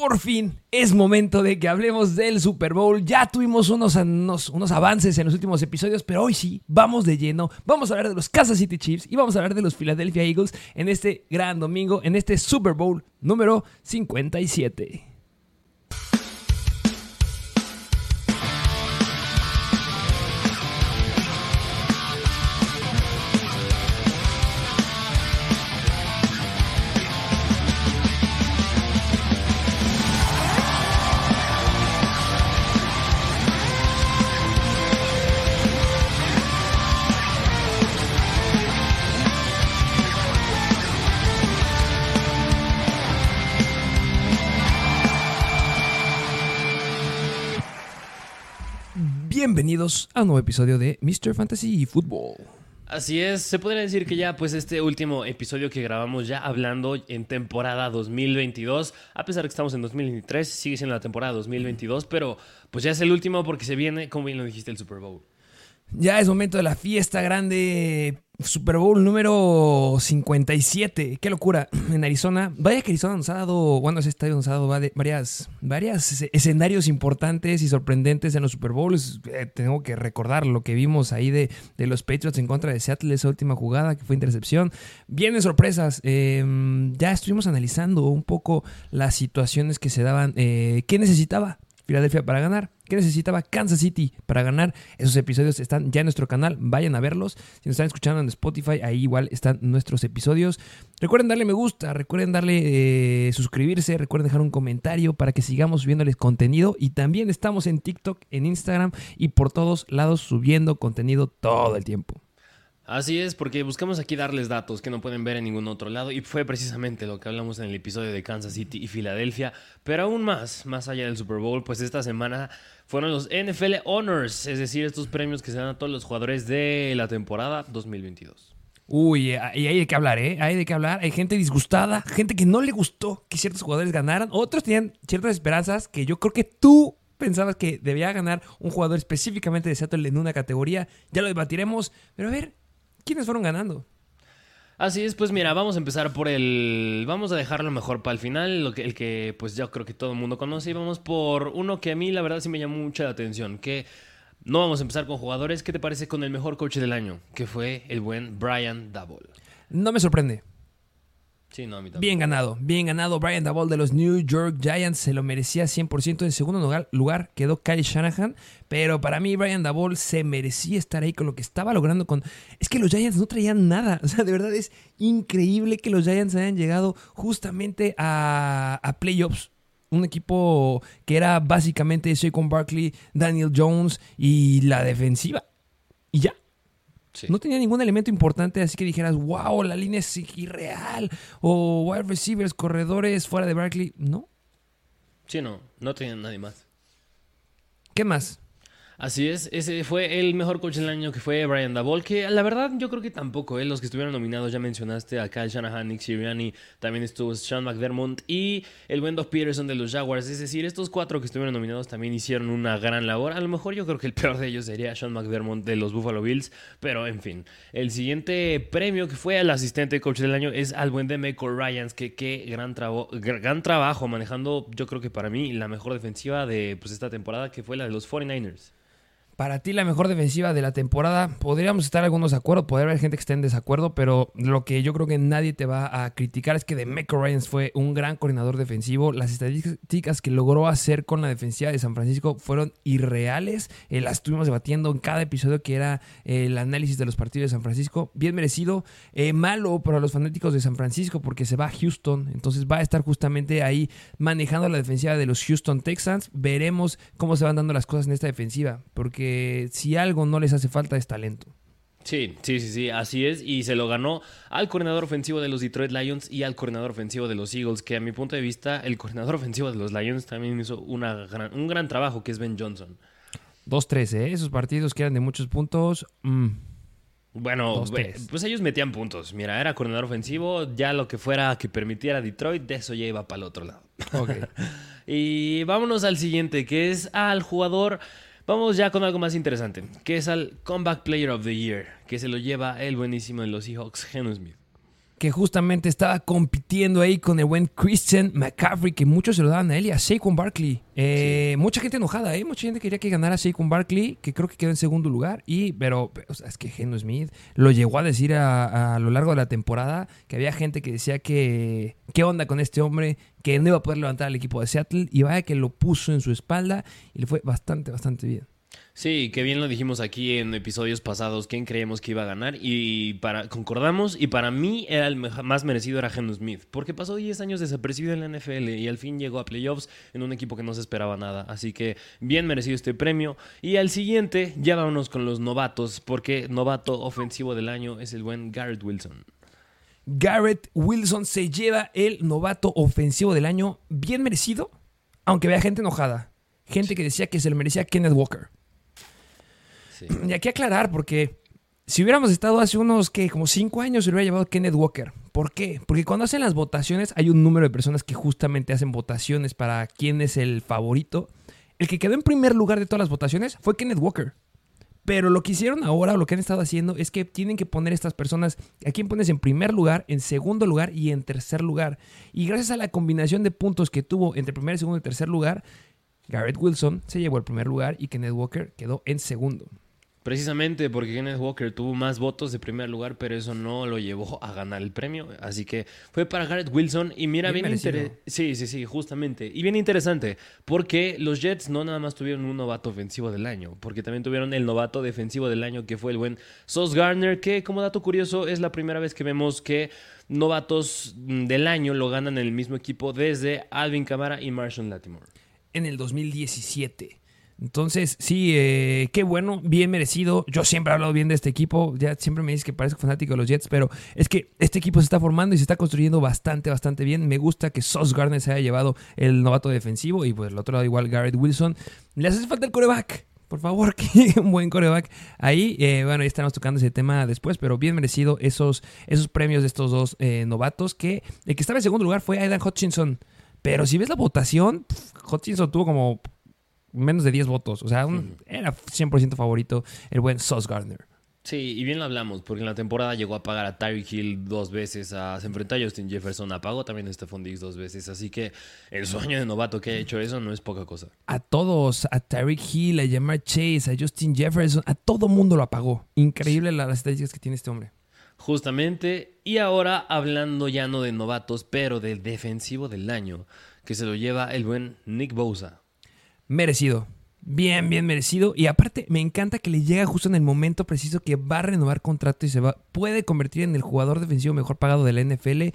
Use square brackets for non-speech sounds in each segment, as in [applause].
por fin es momento de que hablemos del Super Bowl. Ya tuvimos unos, unos, avances en los últimos episodios, pero hoy sí, vamos de lleno. Vamos a hablar de los Kansas City Chiefs y vamos a hablar de los Philadelphia Eagles en este gran domingo, en este Super Bowl número 57. Bienvenidos a un nuevo episodio de Mr. Fantasy Football. Así es, se podría decir que ya pues este último episodio que grabamos ya hablando en temporada 2022, a pesar de que estamos en 2023, sigue siendo la temporada 2022, pero pues ya es el último porque se viene, como bien lo dijiste, el Super Bowl. Ya es momento de la fiesta grande Super Bowl número 57. Qué locura. [clears throat] En Arizona. Vaya que Arizona nos ha dado. Bueno, ese estadio nos ha dado varias, varias escenarios importantes y sorprendentes en los Super Bowls. Eh, tengo que recordar lo que vimos ahí de, los Patriots en contra de Seattle, esa última jugada que fue intercepción. Vienen sorpresas. Em, ya estuvimos analizando un poco las situaciones que se daban. Eh, ¿Qué necesitaba Filadelfia para ganar? ¿Qué necesitaba Kansas City para ganar? Esos episodios están ya en nuestro canal, vayan a verlos. Si nos están escuchando en Spotify, ahí igual están nuestros episodios. Recuerden darle me gusta, recuerden darle eh, suscribirse, recuerden dejar un comentario para que sigamos subiéndoles contenido. Y también estamos en TikTok, en Instagram y por todos lados subiendo contenido todo el tiempo. Así es, porque buscamos aquí darles datos que no pueden ver en ningún otro lado y fue precisamente lo que hablamos en el episodio de Kansas City y Filadelfia, pero aún más, más allá del Super Bowl, pues esta semana fueron los NFL Honors, es decir, estos premios que se dan a todos los jugadores de la temporada 2022. Uy, y hay de qué hablar, ¿eh? Hay de qué hablar. Hay gente disgustada, gente que no le gustó que ciertos jugadores ganaran. Otros tenían ciertas esperanzas que yo creo que tú pensabas que debía ganar un jugador específicamente de Seattle en una categoría. Ya lo debatiremos. Pero a ver, ¿quiénes fueron ganando? Así es, pues mira, vamos a empezar por el. Vamos a dejarlo mejor para el final, lo que, el que pues yo creo que todo el mundo conoce. Y vamos por uno que a mí la verdad sí me llamó mucha la atención. Que no vamos a empezar con jugadores. ¿Qué te parece con el mejor coche del año? Que fue el buen Brian Double. No me sorprende. Bien ganado, bien ganado. Brian Dabol de los New York Giants se lo merecía 100%. En segundo lugar, quedó Kyle Shanahan. Pero para mí, Brian Dabol se merecía estar ahí con lo que estaba logrando. con Es que los Giants no traían nada. [laughs] O sea, de verdad es increíble que los Giants hayan llegado justamente a, a playoffs un equipo que era básicamente Saquon Barkley, Daniel Jones y la defensiva. Y ya. No tenía ningún elemento importante, así que dijeras, wow, la línea es irreal. O wide receivers, corredores fuera de Barkley. No. Sí, no, no tenían nadie más. ¿Qué más? Así es, ese fue el mejor coach del año que fue Brian Dabol, que la verdad yo creo que tampoco, ¿eh? los que estuvieron nominados, ya mencionaste a Kyle Shanahan, Nick Sirianni, también estuvo Sean McDermott y el buen Peterson de los Jaguars, es decir, estos cuatro que estuvieron nominados también hicieron una gran labor, a lo mejor yo creo que el peor de ellos sería Sean McDermott de los Buffalo Bills, pero en fin, el siguiente premio que fue al asistente coach del año es al buen Demeco Ryans, que qué gran, gran trabajo manejando, yo creo que para mí la mejor defensiva de pues, esta temporada, que fue la de los 49ers. Para ti la mejor defensiva de la temporada, podríamos estar algunos de acuerdo, podría haber gente que esté en desacuerdo, pero lo que yo creo que nadie te va a criticar es que Demeco Ryans fue un gran coordinador defensivo. Las estadísticas que logró hacer con la defensiva de San Francisco fueron irreales. Eh, las estuvimos debatiendo en cada episodio que era eh, el análisis de los partidos de San Francisco. Bien merecido, eh, malo para los fanáticos de San Francisco porque se va a Houston, entonces va a estar justamente ahí manejando la defensiva de los Houston Texans. Veremos cómo se van dando las cosas en esta defensiva, porque si algo no les hace falta es talento. Sí, sí, sí, sí, así es. Y se lo ganó al coordinador ofensivo de los Detroit Lions y al coordinador ofensivo de los Eagles, que a mi punto de vista, el coordinador ofensivo de los Lions también hizo una un gran trabajo, que es Ben Johnson. 2-3, ¿eh? Esos partidos que eran de muchos puntos. Mm. Bueno, pues ellos metían puntos. Mira, era coordinador ofensivo, ya lo que fuera que permitiera Detroit, de eso ya iba para el otro lado. [laughs] y vámonos al siguiente, que es al jugador Vamos ya con algo más interesante, que es al Comeback Player of the Year, que se lo lleva el buenísimo de los Seahawks, Geno Smith. Que justamente estaba compitiendo ahí con el buen Christian McCaffrey, que muchos se lo daban a él y a Saquon Barkley. Eh, Mucha gente enojada, ¿eh? Mucha gente quería que ganara Saquon Barkley, que creo que quedó en segundo lugar. Y, pero, o sea, es que Geno Smith lo llegó a decir a, a, lo largo de la temporada que había gente que decía que, ¿qué onda con este hombre? Que no iba a poder levantar al equipo de Seattle. Y vaya que lo puso en su espalda y le fue bastante, bastante bien. Sí, que bien lo dijimos aquí en episodios pasados, quién creemos que iba a ganar y para concordamos y para mí era el más merecido era Geno Smith, porque pasó 10 años desapercibido en la NFL y al fin llegó a playoffs en un equipo que no se esperaba nada, así que bien merecido este premio y al siguiente ya vámonos con los novatos, porque novato ofensivo del año es el buen Garrett Wilson. Garrett Wilson se lleva el novato ofensivo del año bien merecido, aunque vea gente enojada, gente que decía que se lo merecía Kenneth Walker. [clears throat] Y aquí aclarar, porque si hubiéramos estado hace unos, que Como cinco años se lo hubiera llevado Kenneth Walker. ¿Por qué? Porque cuando hacen las votaciones hay un número de personas que justamente hacen votaciones para quién es el favorito. El que quedó en primer lugar de todas las votaciones fue Kenneth Walker. Pero lo que hicieron ahora, o lo que han estado haciendo, es que tienen que poner estas personas, a quién pones en primer lugar, en segundo lugar y en tercer lugar. Y gracias a la combinación de puntos que tuvo entre primer, segundo y tercer lugar, Garrett Wilson se llevó el primer lugar y Kenneth Walker quedó en segundo. Precisamente porque Kenneth Walker tuvo más votos de primer lugar, pero eso no lo llevó a ganar el premio. Así que fue para Garrett Wilson. Y mira, bien, bien interesante. Sí, sí, sí, justamente. Y bien interesante, porque los Jets no nada más tuvieron un novato ofensivo del año, porque también tuvieron el novato defensivo del año, que fue el buen Sos Garner, que como dato curioso es la primera vez que vemos que novatos del año lo ganan en el mismo equipo desde Alvin Kamara y Marshall Latimore. En el 2017. Entonces, sí, eh, qué bueno, bien merecido. Yo siempre he hablado bien de este equipo. Ya siempre me dices que parezco fanático de los Jets, pero es que este equipo se está formando y se está construyendo bastante, bastante bien. Me gusta que Sos Gardner se haya llevado el novato defensivo y pues el otro lado igual Garrett Wilson. Le hace falta el coreback. Por favor, [laughs] que un buen coreback ahí. Eh, bueno, ya estaremos tocando ese tema después, pero bien merecido esos, esos premios de estos dos eh, novatos. Que el que estaba en segundo lugar fue Aidan Hutchinson. Pero si ves la votación, Hutchinson tuvo como menos de 10 votos. O sea, un, era 100% favorito el buen Sauce Gardner. Sí, y bien lo hablamos, porque en la temporada llegó a pagar a Tyreek Hill dos veces, a, se enfrentó a Justin Jefferson, apagó también a Stephon Diggs dos veces, así que el sueño de novato que ha hecho eso no es poca cosa. A todos, a Tyreek Hill, a Jamar Chase, a Justin Jefferson, a todo mundo lo apagó. Increíble las estadísticas que tiene este hombre. Justamente, y ahora hablando ya no de novatos, pero del defensivo del año, que se lo lleva el buen Nick Bosa. Merecido. Bien, bien merecido. Y aparte, me encanta que le llega justo en el momento preciso que va a renovar contrato y se va, puede convertir en el jugador defensivo mejor pagado de la NFL.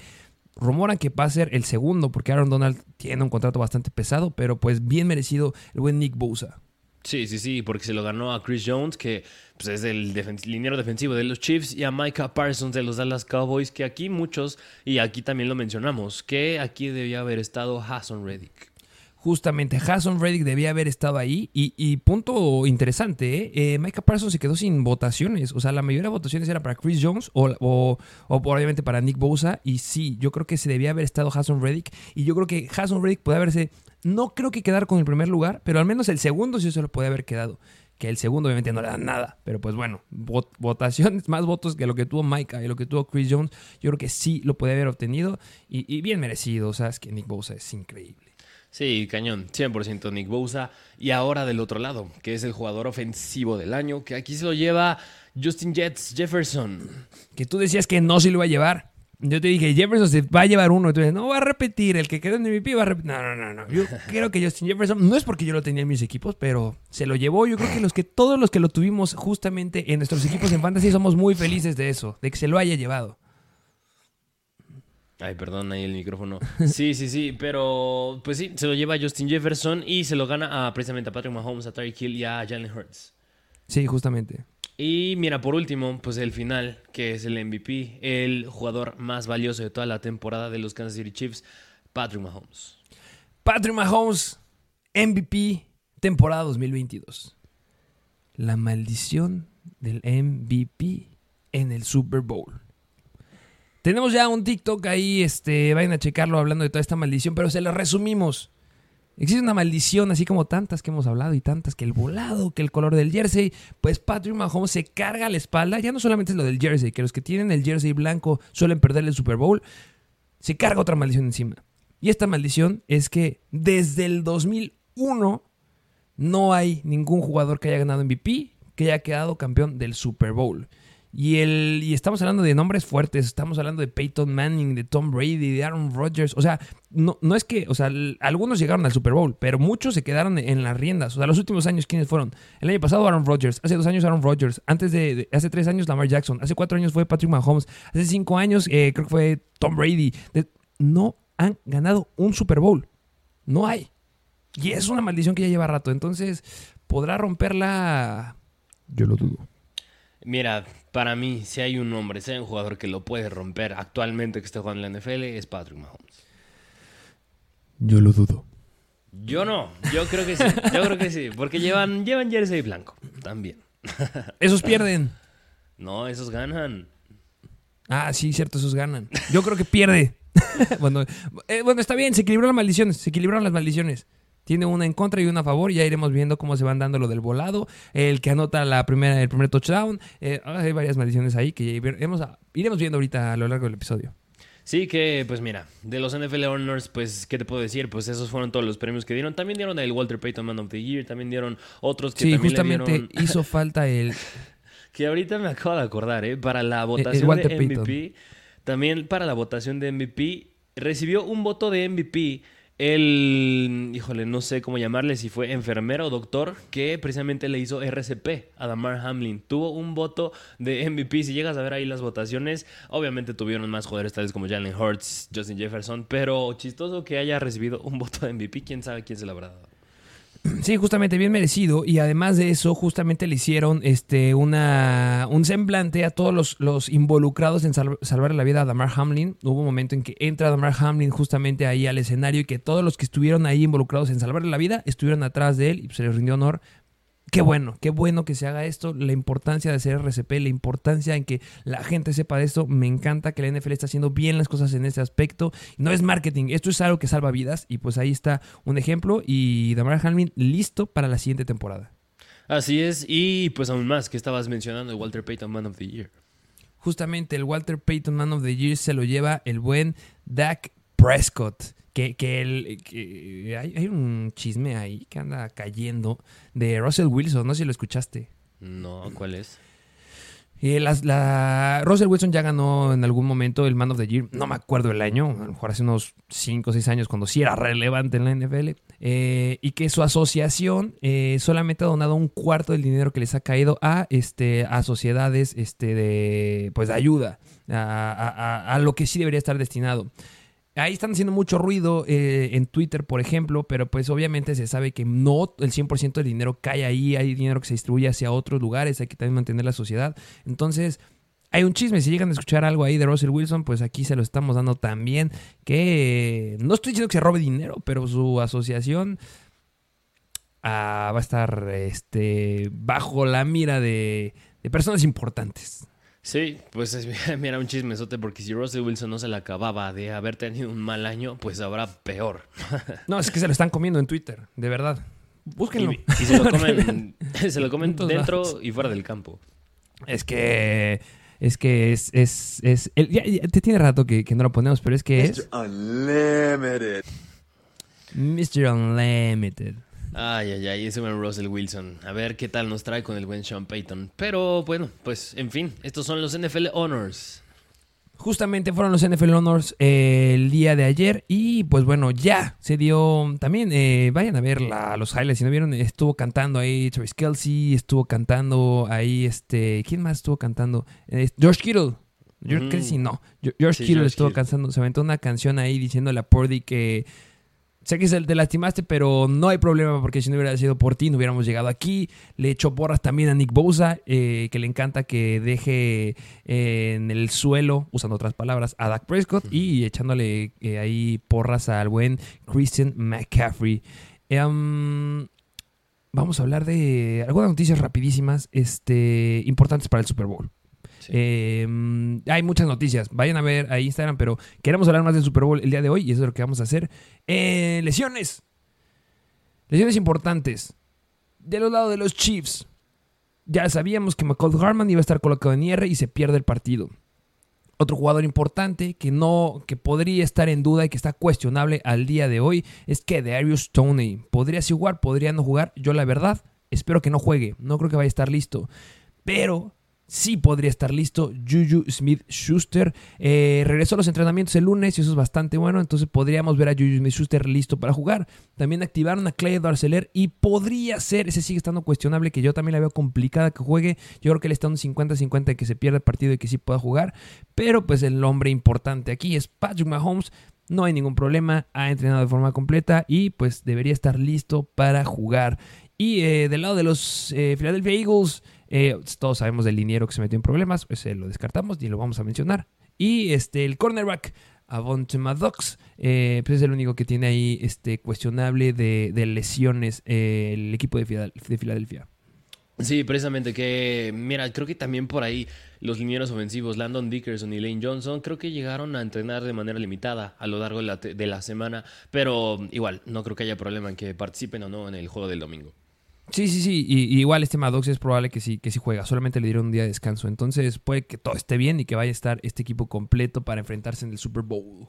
Rumoran que va a ser el segundo, porque Aaron Donald tiene un contrato bastante pesado, pero pues bien merecido el buen Nick Bosa. Sí, sí, sí, porque se lo ganó a Chris Jones, que pues, es el liniero defensivo de los Chiefs, y a Micah Parsons de los Dallas Cowboys, que aquí muchos, y aquí también lo mencionamos, que aquí debía haber estado Hassan Reddick justamente Hassan Reddick debía haber estado ahí. Y, punto interesante, ¿eh? ¿eh? Micah Parsons se quedó sin votaciones. O sea, la mayoría de votaciones era para Chris Jones o, o, obviamente para Nick Bosa. Y sí, yo creo que se debía haber estado Hassan Reddick. Y yo creo que Hassan Reddick puede haberse, no creo que quedar con el primer lugar, pero al menos el segundo sí se lo puede haber quedado. Que el segundo obviamente no le da nada. Pero pues bueno, votaciones, [laughs] más votos que lo que tuvo Micah y lo que tuvo Chris Jones. Yo creo que sí lo puede haber obtenido. Y, y bien merecido. O sea, es que Nick Bosa es increíble. Sí, cañón, 100% Nick Bosa. Y ahora del otro lado, que es el jugador ofensivo del año, que aquí se lo lleva Justin Jets Jefferson. Que tú decías que no se lo iba a llevar. Yo te dije, Jefferson se va a llevar uno. Entonces, no va a repetir. El que quedó en MVP va a repetir. No, no, no, no. Yo [laughs] creo que Justin Jefferson, no es porque yo lo tenía en mis equipos, pero se lo llevó. Yo creo que los que todos los que lo tuvimos justamente en nuestros equipos en fantasy somos muy felices de eso, de que se lo haya llevado. Ay, perdón, ahí el micrófono. Sí, sí, sí, pero pues sí, se lo lleva a Justin Jefferson y se lo gana a, precisamente a Patrick Mahomes, a Tyreek Hill y a Jalen Hurts. Sí, justamente. Y mira, por último, pues el final, que es el MVP, el jugador más valioso de toda la temporada de los Kansas City Chiefs, Patrick Mahomes. Patrick Mahomes, MVP, temporada 2022. La maldición del MVP en el Super Bowl. Tenemos ya un TikTok ahí, este, vayan a checarlo hablando de toda esta maldición, pero se lo resumimos. Existe una maldición, así como tantas que hemos hablado y tantas, que el volado, que el color del jersey, pues Patrick Mahomes se carga la espalda. Ya no solamente es lo del jersey, que los que tienen el jersey blanco suelen perder el Super Bowl, se carga otra maldición encima. Y esta maldición es que desde el 2001 no hay ningún jugador que haya ganado MVP que haya quedado campeón del Super Bowl. Y, el, y estamos hablando de nombres fuertes, estamos hablando de Peyton Manning, de Tom Brady, de Aaron Rodgers. O sea, no, no es que, o sea, algunos llegaron al Super Bowl, pero muchos se quedaron en las riendas. O sea, los últimos años, ¿quiénes fueron? El año pasado Aaron Rodgers, hace dos años Aaron Rodgers, antes de, hace tres años Lamar Jackson, hace cuatro años fue Patrick Mahomes, hace cinco años eh, creo que fue Tom Brady. no han ganado un Super Bowl. No hay. Y es una maldición que ya lleva rato. Entonces, ¿podrá romperla? Yo lo dudo. Mira, para mí, si hay un hombre, si hay un jugador que lo puede romper actualmente que esté jugando en la NFL, es Patrick Mahomes. Yo lo dudo. Yo no, yo creo que sí, yo creo que sí, porque llevan, llevan jersey blanco también. [laughs] Esos pierden. No, esos ganan. Ah, sí, cierto, esos ganan. Yo creo que pierde. [laughs] bueno, eh, bueno, está bien, se equilibraron las maldiciones, se equilibraron las maldiciones. Tiene una en contra y una a favor. Ya iremos viendo cómo se van dando lo del volado. El que anota la primera, el primer touchdown. Eh, hay varias maldiciones ahí que iremos, iremos viendo ahorita a lo largo del episodio. Sí, que pues mira, de los NFL Honors, pues, ¿qué te puedo decir? Pues esos fueron todos los premios que dieron. También dieron el Walter Payton Man of the Year, también dieron otros que sí, justamente [laughs] hizo falta el... [laughs] que ahorita me acabo de acordar, ¿eh? Para la votación de MVP, también para la votación de MVP, recibió un voto de MVP el, híjole, no sé cómo llamarle, si fue enfermero o doctor, que precisamente le hizo RCP a Damar Hamlin. Tuvo un voto de MVP. Si llegas a ver ahí las votaciones, obviamente tuvieron más jugadores tales como Jalen Hurts, Justin Jefferson, pero chistoso que haya recibido un voto de MVP. ¿Quién sabe quién se lo habrá dado? [clears throat] Sí, justamente bien merecido. Y además de eso, justamente le hicieron este, una, un semblante a todos los, los involucrados en salvar la vida a Damar Hamlin. Hubo un momento en que entra Damar Hamlin justamente ahí al escenario y que todos los que estuvieron ahí involucrados en salvarle la vida estuvieron atrás de él y se les rindió honor Qué bueno, qué bueno que se haga esto. La importancia de hacer RCP, la importancia en que la gente sepa de esto. Me encanta que la NFL está haciendo bien las cosas en ese aspecto. No es marketing, esto es algo que salva vidas. Y pues ahí está un ejemplo. Y Damara Hamlin listo para la siguiente temporada. Así es, y pues aún más que estabas mencionando el Walter Payton Man of the Year. Justamente el Walter Payton Man of the Year se lo lleva el buen Dak Prescott que, que, el, hay, un chisme ahí que anda cayendo de Russell Wilson, no sé si lo escuchaste. No, ¿cuál es? Eh, la, Russell Wilson ya ganó en algún momento el Man of the Year, no me acuerdo el año, a lo mejor hace unos 5 o 6 años cuando sí era relevante en la NFL, eh, y que su asociación eh, solamente ha donado un cuarto del dinero que les ha caído a, este, a sociedades este, de, pues, de ayuda, a, a lo que sí debería estar destinado. Ahí están haciendo mucho ruido eh, en Twitter, por ejemplo, pero pues obviamente se sabe que no el 100% del dinero cae ahí, hay dinero que se distribuye hacia otros lugares, hay que también mantener la sociedad. Entonces, hay un chisme, si llegan a escuchar algo ahí de Russell Wilson, pues aquí se lo estamos dando también, que no estoy diciendo que se robe dinero, pero su asociación ah, va a estar este, bajo la mira de, de personas importantes. Sí, pues es, [laughs] mira un chismesote porque si Russell Wilson no se le acababa de haber tenido un mal año, pues habrá peor. [laughs] No, es que se lo están comiendo en Twitter, de verdad. Búsquenlo. Y, [laughs] se lo comen, se lo comen dentro y fuera del campo. Es que es que es, es, es ya, te tiene rato que, que, no lo ponemos, pero es que es Mr. Unlimited. Mr. Unlimited. Ay, ay, ay, ese buen Russell Wilson. A ver qué tal nos trae con el buen Sean Payton. Pero bueno, pues en fin, estos son los NFL Honors. Justamente fueron los NFL Honors eh, el día de ayer y pues bueno, ya se dio también, eh, vayan a ver los highlights, si no vieron, estuvo cantando ahí Travis Kelsey, estuvo cantando ahí este, ¿quién más estuvo cantando? George Kittle. George Kelsey no, George Kittle estuvo cantando, se aventó una canción ahí diciéndole a Purdy que Sé que te lastimaste, pero no hay problema porque si no hubiera sido por ti no hubiéramos llegado aquí. Le echó porras también a Nick Bosa, eh, que le encanta que deje eh, en el suelo, usando otras palabras, a Dak Prescott y echándole eh, ahí porras al buen Christian McCaffrey. Em, vamos a hablar de algunas noticias rapidísimas este, importantes para el Super Bowl. Em, hay muchas noticias. Vayan a ver a Instagram, pero queremos hablar más del Super Bowl el día de hoy y eso es lo que vamos a hacer. Eh, lesiones. Lesiones importantes. De los lados de los Chiefs. Ya sabíamos que McCall Harman iba a estar colocado en IR y se pierde el partido. Otro jugador importante que no, que podría estar en duda y que está cuestionable al día de hoy es que Darius Stoney. Podría sí jugar, podría no jugar. Yo la verdad espero que no juegue. No creo que vaya a estar listo. Pero sí podría estar listo Juju Smith Schuster. Eh, regresó a los entrenamientos el lunes y eso es bastante bueno. Entonces podríamos ver a Juju Smith Schuster listo para jugar. También activaron a Clay Darceler y podría ser, ese sigue estando cuestionable, que yo también la veo complicada que juegue. Yo creo que él está un 50-50 de que se pierda el partido y que sí pueda jugar. Pero pues el nombre importante aquí es Patrick Mahomes. No hay ningún problema, ha entrenado de forma completa y pues debería estar listo para jugar. Y eh, del lado de los eh, Philadelphia Eagles, eh, todos sabemos del liniero que se metió en problemas, pues lo descartamos y lo vamos a mencionar. Y este, el cornerback, Avonte Maddox, pues es el único que tiene ahí este, cuestionable de, lesiones el equipo de, de Filadelfia. Sí, precisamente que, mira, creo que también por ahí los linieros ofensivos, Landon Dickerson y Lane Johnson, creo que llegaron a entrenar de manera limitada a lo largo de la, de la semana, pero igual, no creo que haya problema en que participen o no en el juego del domingo. Sí, sí, sí. Y, igual este Maddox es probable que sí, que sí juega. Solamente le dieron un día de descanso. Entonces puede que todo esté bien y que vaya a estar este equipo completo para enfrentarse en el Super Bowl.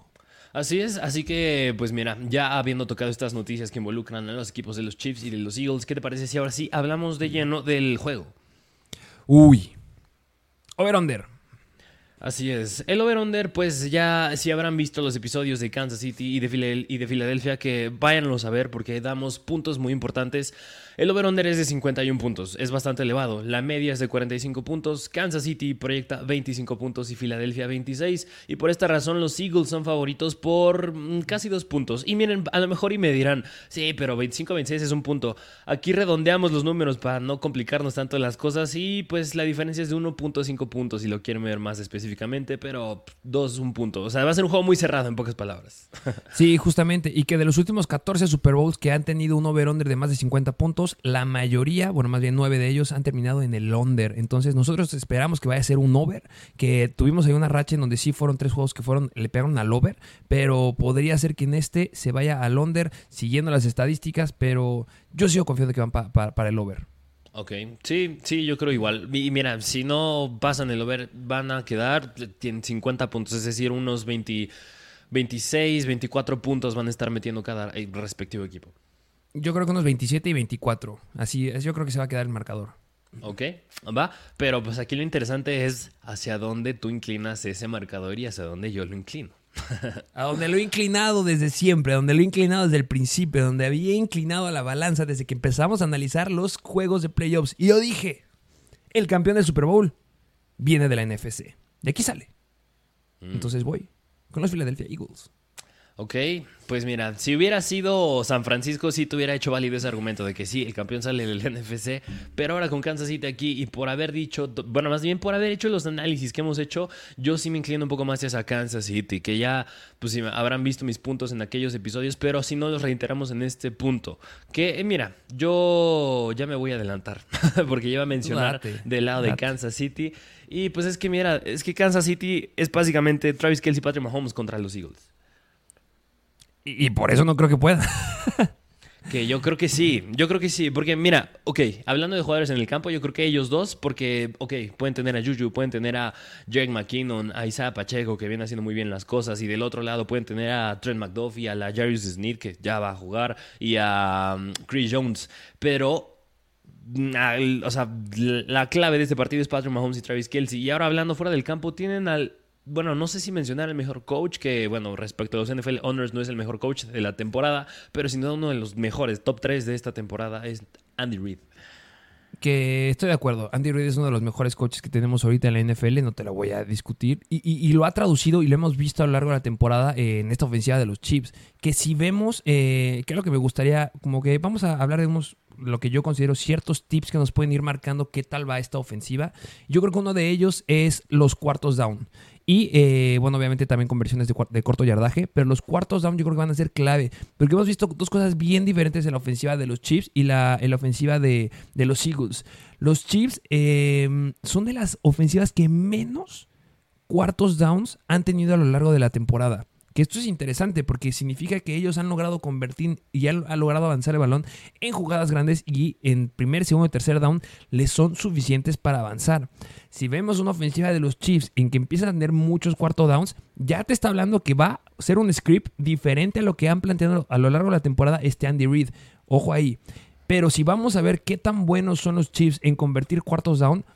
Así es, así que pues mira, ya habiendo tocado estas noticias que involucran a los equipos de los Chiefs y de los Eagles, ¿qué te parece si ahora sí hablamos de lleno del juego? Uy. Over-under. Así es. El over-under, pues ya si habrán visto los episodios de Kansas City y de, y de Filadelfia, que váyanlos a ver porque damos puntos muy importantes el over-under es de 51 puntos, es bastante elevado. La media es de 45 puntos. Kansas City proyecta 25 puntos y Filadelfia 26. Y por esta razón los Eagles son favoritos por mm, casi dos puntos. Y miren, a lo mejor y me dirán, sí, pero 25-26 es un punto. Aquí redondeamos los números para no complicarnos tanto las cosas. Y pues la diferencia es de 1.5 puntos si lo quieren ver más específicamente, pero 2 es un punto. O sea, va a ser un juego muy cerrado en pocas palabras. sí, justamente. Y que de los últimos 14 Super Bowls que han tenido un over-under de más de 50 puntos, la mayoría, bueno, más bien nueve de ellos han terminado en el under. Entonces nosotros esperamos que vaya a ser un over, que tuvimos ahí una racha en donde sí fueron tres juegos que fueron, le pegaron al over, pero podría ser que en este se vaya al under siguiendo las estadísticas, pero yo sigo confiando que van para el over. Ok, sí, sí, yo creo igual. Y mira, si no pasan el over, van a quedar, tienen 50 puntos, es decir, unos 20, 26, 24 puntos van a estar metiendo cada eh, respectivo equipo. Yo creo que unos 27 y 24. Así es, yo creo que se va a quedar el marcador. Ok, va. Pero pues aquí lo interesante es hacia dónde tú inclinas ese marcador y hacia dónde yo lo inclino. [laughs] a donde lo he inclinado desde siempre, a donde lo he inclinado desde el principio, donde había inclinado a la balanza desde que empezamos a analizar los juegos de playoffs. Y yo dije, el campeón del Super Bowl viene de la NFC. De aquí sale. Mm. Entonces voy con los Philadelphia Eagles. Ok, pues mira, si hubiera sido San Francisco, sí te hubiera hecho válido ese argumento de que sí, el campeón sale del [laughs] NFC, pero ahora con Kansas City aquí y por haber dicho, bueno, más bien por haber hecho los análisis que hemos hecho, yo sí me inclino un poco más hacia Kansas City, que ya, pues sí, habrán visto mis puntos en aquellos episodios, pero si no los reiteramos en este punto, que eh, mira, yo ya me voy a adelantar, [laughs] porque iba a mencionar del lado de Kansas City, y pues es que mira, es que Kansas City es básicamente Travis Kelsey y Patrick Mahomes contra los Eagles. Y, por eso no creo que pueda. [laughs] Que yo creo que sí, yo creo que sí, porque mira, ok, hablando de jugadores en el campo, yo creo que ellos dos, porque, ok, pueden tener a Juju, pueden tener a Jake McKinnon, a Isaiah Pacheco, que viene haciendo muy bien las cosas, y del otro lado pueden tener a Trent McDuffie, a la Jarius Sneed, que ya va a jugar, y a um, Chris Jones, pero o sea, la clave de este partido es Patrick Mahomes y Travis Kelsey. Y ahora hablando fuera del campo, tienen al bueno, no sé si mencionar el mejor coach, que bueno, respecto a los NFL Honors no es el mejor coach de la temporada, pero sin duda uno de los mejores, top 3 de esta temporada es Andy Reid. Que estoy de acuerdo, Andy Reid es uno de los mejores coaches que tenemos ahorita en la NFL, no te lo voy a discutir, y, lo ha traducido y lo hemos visto a lo largo de la temporada en esta ofensiva de los Chips, que si vemos, eh, que que me gustaría, como que vamos a hablar de unos lo que yo considero ciertos tips que nos pueden ir marcando qué tal va esta ofensiva. Yo creo que uno de ellos es los cuartos down. Y eh, bueno, obviamente también conversiones de, de, corto yardaje, pero los cuartos down yo creo que van a ser clave, porque hemos visto dos cosas bien diferentes en la ofensiva de los Chiefs y la, en la ofensiva de, los Eagles. Los Chiefs em, son de las ofensivas que menos cuartos downs han tenido a lo largo de la temporada Que esto es interesante porque significa que ellos han logrado convertir y han, han logrado avanzar el balón en jugadas grandes y en primer, segundo y tercer down les son suficientes para avanzar. Si vemos una ofensiva de los Chiefs en que empiezan a tener muchos cuarto downs, ya te está hablando que va a ser un script diferente a lo que han planteado a lo largo de la temporada este Andy Reid. Ojo ahí. Pero si vamos a ver qué tan buenos son los Chiefs en convertir cuartos down,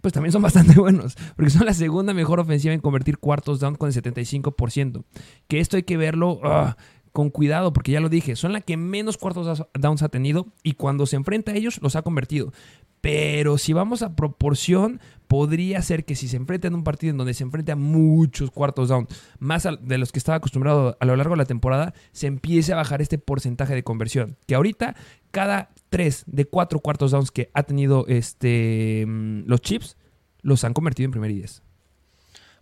pues también son [laughs] bastante buenos, porque son la segunda mejor ofensiva en convertir cuartos down con el 75%. Que esto hay que verlo ah, con cuidado, porque ya lo dije, son la que menos cuartos downs ha tenido y cuando se enfrenta a ellos los ha convertido. Pero si vamos a proporción, podría ser que si se enfrenta en un partido en donde se enfrenta a muchos cuartos down, más de los que estaba acostumbrado a lo largo de la temporada, se empiece a bajar este porcentaje de conversión. Que ahorita, cada tres de cuatro cuartos downs que ha tenido este, mm, los chips, los han convertido en primer y diez.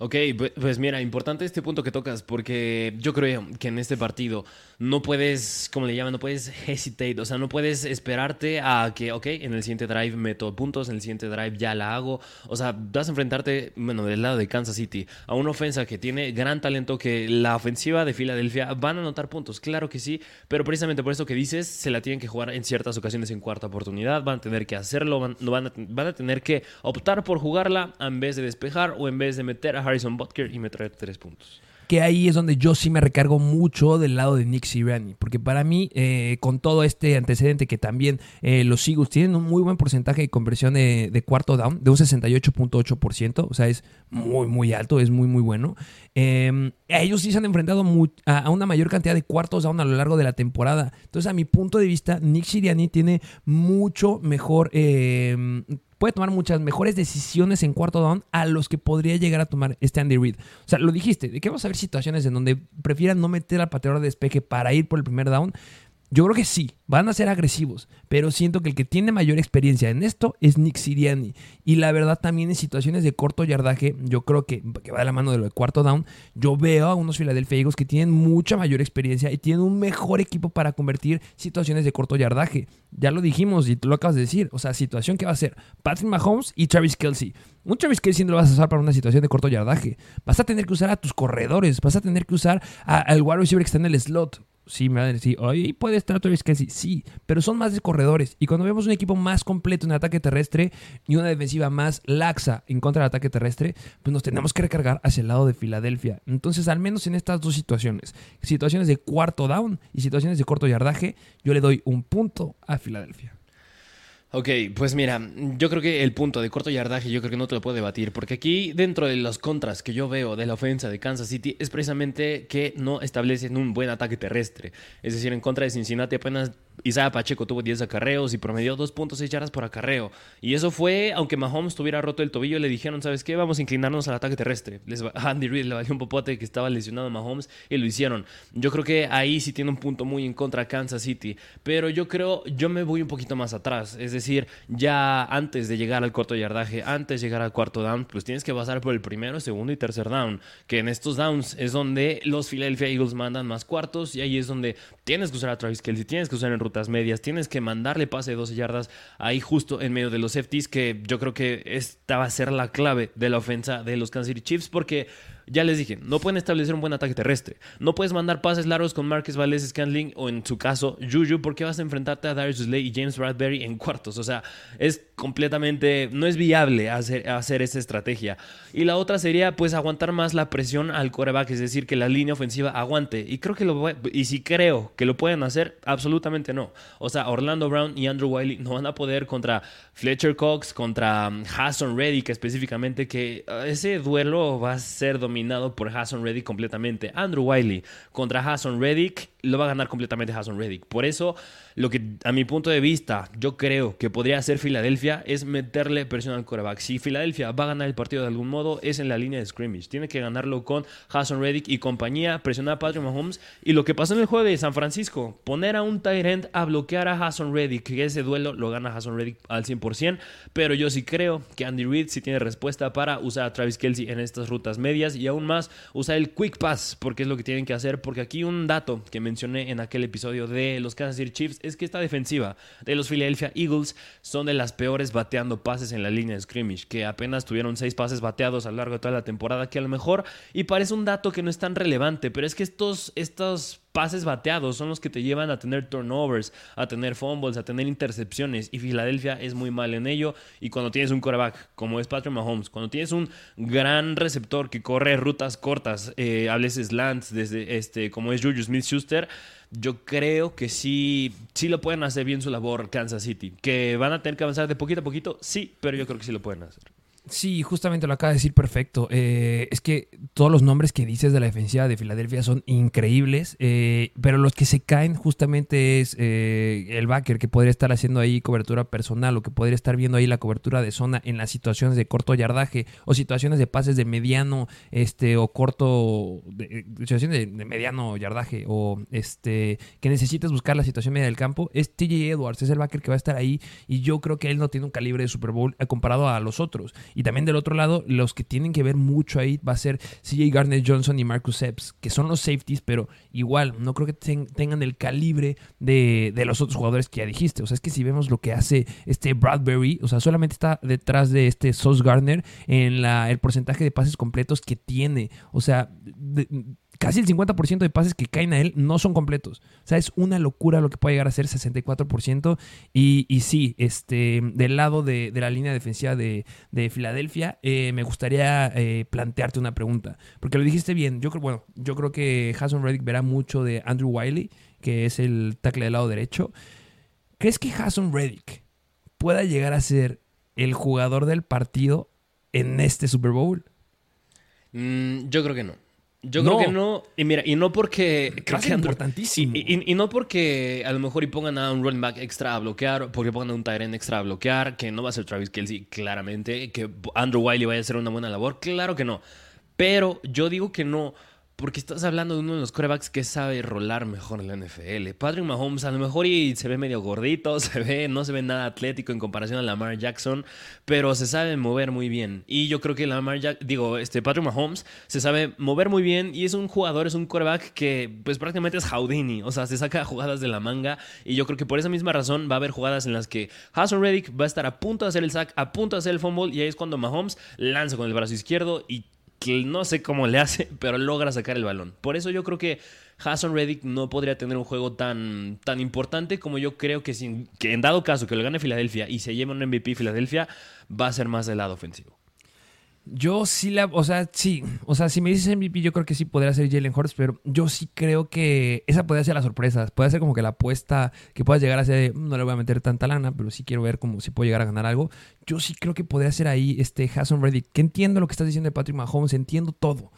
Ok, pues mira, importante este punto que tocas, porque yo creo que en este partido no puedes, como le llaman, no puedes hesitate, o sea, no puedes esperarte a que, ok, en el siguiente drive meto puntos, en el siguiente drive ya la hago, o sea, vas a enfrentarte, bueno, del lado de Kansas City, a una ofensa que tiene gran talento, que la ofensiva de Filadelfia van a anotar puntos, claro que sí, pero precisamente por eso que dices, se la tienen que jugar en ciertas ocasiones en cuarta oportunidad, van a tener que hacerlo, van, van, a, van a tener que optar por jugarla en vez de despejar o en vez de meter a Harrison Butker y me trae tres puntos que ahí es donde yo sí me recargo mucho del lado de Nick Sirianni, porque para mí, eh, con todo este antecedente que también eh, los Eagles tienen un muy buen porcentaje de conversión de, cuarto down, de un 68.8%, o sea, es muy, muy alto, es muy, muy bueno. Em, ellos sí se han enfrentado a, una mayor cantidad de cuartos down a lo largo de la temporada. Entonces, a mi punto de vista, Nick Sirianni tiene mucho mejor em, puede tomar muchas mejores decisiones en cuarto down a los que podría llegar a tomar este Andy Reid. O sea, lo dijiste, de que vamos a ver situaciones en donde prefieran no meter al pateador de despeje para ir por el primer down. Yo creo que sí, van a ser agresivos, pero siento que el que tiene mayor experiencia en esto es Nick Siriani. Y la verdad también en situaciones de corto yardaje, yo creo que, que va de la mano de lo de cuarto down, yo veo a unos Philadelphia Eagles que tienen mucha mayor experiencia y tienen un mejor equipo para convertir situaciones de corto yardaje. Ya lo dijimos y tú lo acabas de decir, o sea, situación que va a ser Patrick Mahomes y Travis Kelsey. Un Travis Kelsey no lo vas a usar para una situación de corto yardaje. Vas a tener que usar a tus corredores, vas a tener que usar al wide receiver que está en el slot Sí, me van a decir, oye, puede estar Travis Kelsey. Sí, pero son más de corredores. Y cuando vemos un equipo más completo en ataque terrestre y una defensiva más laxa en contra del ataque terrestre, pues nos tenemos que recargar hacia el lado de Filadelfia. Entonces, al menos en estas dos situaciones, situaciones de cuarto down y situaciones de corto yardaje, yo le doy un punto a Filadelfia. Ok, pues mira, yo creo que el punto de corto yardaje yo creo que no te lo puedo debatir, porque aquí dentro de los contras que yo veo de la ofensa de Kansas City es precisamente que no establecen un buen ataque terrestre. Es decir, en contra de Cincinnati apenas Isaiah Pacheco tuvo 10 acarreos y promedió 2.6 yardas por acarreo. Y eso fue, aunque Mahomes tuviera roto el tobillo, le dijeron, ¿sabes qué? Vamos a inclinarnos al ataque terrestre. [laughs] Andy Reid le valió un popote que estaba lesionado a Mahomes y lo hicieron. Yo creo que ahí sí tiene un punto muy en contra Kansas City. Pero yo creo, yo me voy un poquito más atrás. Es decir, ya antes de llegar al corto yardaje, antes de llegar al cuarto down, pues tienes que pasar por el primero, segundo y tercer down. Que en estos downs es donde los Philadelphia Eagles mandan más cuartos y ahí es donde tienes que usar a Travis Kelsey, tienes que usar en rutas medias, tienes que mandarle pase de 12 yardas ahí justo en medio de los safeties, que yo creo que esta va a ser la clave de la ofensa de los Kansas City Chiefs, porque ya les dije, no pueden establecer un buen ataque terrestre. No puedes mandar pases largos con Marcus Valdez Scantling o en su caso Juju porque vas a enfrentarte a Darius Slay y James Bradbury en cuartos. O sea, es completamente, no es viable hacer, hacer esa estrategia. Y la otra sería pues aguantar más la presión al coreback, es decir, que la línea ofensiva aguante. Y creo que lo y si creo que lo pueden hacer, absolutamente no. O sea, Orlando Brown y Andrew Wiley no van a poder contra Fletcher Cox, contra Hassan Reddick específicamente, que uh, ese duelo va a ser dominado dominado por Hassan Reddick completamente. Andrew Wiley contra Hassan Reddick lo va a ganar completamente Hassan Reddick. Por eso, lo que a mi punto de vista yo creo que podría hacer Filadelfia es meterle presión al coreback. Si Filadelfia va a ganar el partido de algún modo, es en la línea de scrimmage. Tiene que ganarlo con Hassan Reddick y compañía, presionar a Patrick Mahomes. Y lo que pasó en el juego de San Francisco, poner a un tight end a bloquear a Hassan Reddick, que ese duelo lo gana Hassan Reddick al 100%. Pero yo sí creo que Andy Reid sí tiene respuesta para usar a Travis Kelsey en estas rutas medias aún más usar el Quick Pass, porque es lo que tienen que hacer. Porque aquí un dato que mencioné en aquel episodio de los Kansas City Chiefs es que esta defensiva de los Philadelphia Eagles son de las peores bateando pases en la línea de scrimmage, que apenas tuvieron seis pases bateados a lo largo de toda la temporada, que a lo mejor, y parece un dato que no es tan relevante, pero es que estos, estos pases bateados son los que te llevan a tener turnovers, a tener fumbles, a tener intercepciones. Y Filadelfia es muy mal en ello. Y cuando tienes un quarterback como es Patrick Mahomes, cuando tienes un gran receptor que corre rutas cortas, eh, hables slants desde este, como es Juju Smith Schuster, yo creo que sí, sí lo pueden hacer bien su labor Kansas City. Que van a tener que avanzar de poquito a poquito, sí, pero yo creo que sí lo pueden hacer. Sí, justamente lo acaba de decir perfecto. Eh, es que todos los nombres que dices de la defensiva de Filadelfia son increíbles, eh, pero los que se caen justamente es eh, el backer que podría estar haciendo ahí cobertura personal o que podría estar viendo ahí la cobertura de zona en las situaciones de corto yardaje o situaciones de pases de mediano este o corto, de, situaciones de, mediano yardaje o este que necesitas buscar la situación media del campo. Es TJ Edwards, es el backer que va a estar ahí y yo creo que él no tiene un calibre de Super Bowl comparado a los otros. Y también del otro lado, los que tienen que ver mucho ahí va a ser CJ Garner Johnson y Marcus Epps, que son los safeties, pero igual no creo que tengan el calibre de, los otros jugadores que ya dijiste. O sea, es que si vemos lo que hace este Bradbury, o sea, solamente está detrás de este Sauce Garner en la, el porcentaje de pases completos que tiene. O sea, casi el 50% de pases que caen a él no son completos. O sea, es una locura lo que puede llegar a ser 64%. Y, y sí, este, del lado de, la línea defensiva de, Filadelfia, eh, me gustaría eh, plantearte una pregunta. Porque lo dijiste bien. Yo creo, bueno, yo creo que Hassan Reddick verá mucho de Andrew Wiley, que es el tackle del lado derecho. ¿Crees que Hassan Reddick pueda llegar a ser el jugador del partido en este Super Bowl? Mm, yo creo que no. Yo creo que no. Y mira, y no porque. Creo que importantísimo. Y, no porque a lo mejor y pongan a un running back extra a bloquear, porque pongan a un Tyrant extra a bloquear, que no va a ser Travis Kelsey, claramente. Que Andrew Wiley vaya a hacer una buena labor, claro que no. Pero yo digo que no porque estás hablando de uno de los corebacks que sabe rolar mejor en la NFL. Patrick Mahomes a lo mejor y se ve medio gordito, [laughs] se ve, no se ve nada atlético en comparación a Lamar Jackson, pero se sabe mover muy bien. Y yo creo que Lamar Jackson, digo, este Patrick Mahomes se sabe mover muy bien y es un jugador, es un coreback que pues prácticamente es Houdini, o sea, se saca [laughs] jugadas de la manga y yo creo que por esa misma razón va a haber jugadas en las que Hassan Reddick va a estar a punto de hacer el sack, a punto de hacer el fumble y ahí es cuando Mahomes lanza con el brazo izquierdo y no sé cómo le hace, [laughs] pero logra sacar el balón. Por eso yo creo que Hassan Reddick no podría tener un juego tan, tan importante como yo creo que, sin, que en dado caso que lo gane Filadelfia y se lleve un MVP Filadelfia, va a ser más del lado ofensivo. Yo sí la, o sea, sí, o sea, si me dices MVP, yo creo que sí podría ser Jalen Hurts, pero yo sí creo que esa podría ser la sorpresa, puede ser como que la apuesta que puedas llegar a ser, no le voy a meter tanta lana, pero sí quiero ver cómo si puedo llegar a ganar algo. Yo sí creo que podría ser ahí este Hassan Reddick, que entiendo lo que estás diciendo de Patrick Mahomes, entiendo todo,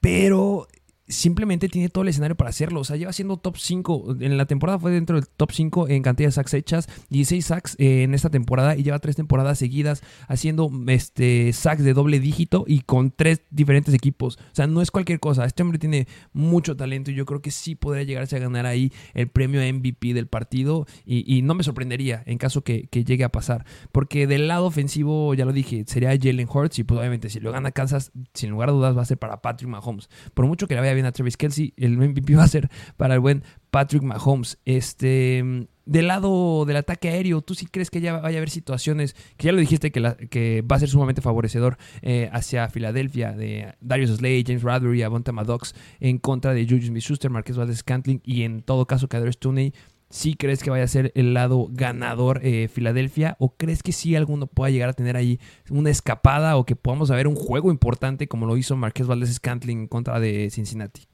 pero simplemente tiene todo el escenario para hacerlo. O sea, lleva siendo top 5. En la temporada fue dentro del top 5 en cantidad de sacks hechas. 16 sacks en esta temporada y lleva tres temporadas seguidas haciendo este, sacks de doble dígito y con tres diferentes equipos. O sea, no es cualquier cosa. Este hombre tiene mucho talento y yo creo que sí podría llegarse a ganar ahí el premio MVP del partido. Y, no me sorprendería en caso que, llegue a pasar. Porque del lado ofensivo, ya lo dije, sería Jalen Hurts y pues obviamente si lo gana Kansas, sin lugar a dudas va a ser para Patrick Mahomes. Por mucho que le vaya a Travis Kelsey, el MVP va a ser para el buen Patrick Mahomes. Este, del lado del ataque aéreo, ¿tú sí crees que ya vaya a haber situaciones, que ya lo dijiste que, va a ser sumamente favorecedor eh, hacia Filadelfia, de Darius Slade, James Bradbury, Avonta Maddox, en contra de Julius Smith-Schuster, Marquez Valdez-Scantling y en todo caso Kadar Stoney? ¿Sí crees que vaya a ser el lado ganador eh, Filadelfia? ¿O crees que sí alguno pueda llegar a tener ahí una escapada o que podamos ver un juego importante como lo hizo Marqués Valdés Scantling contra de Cincinnati?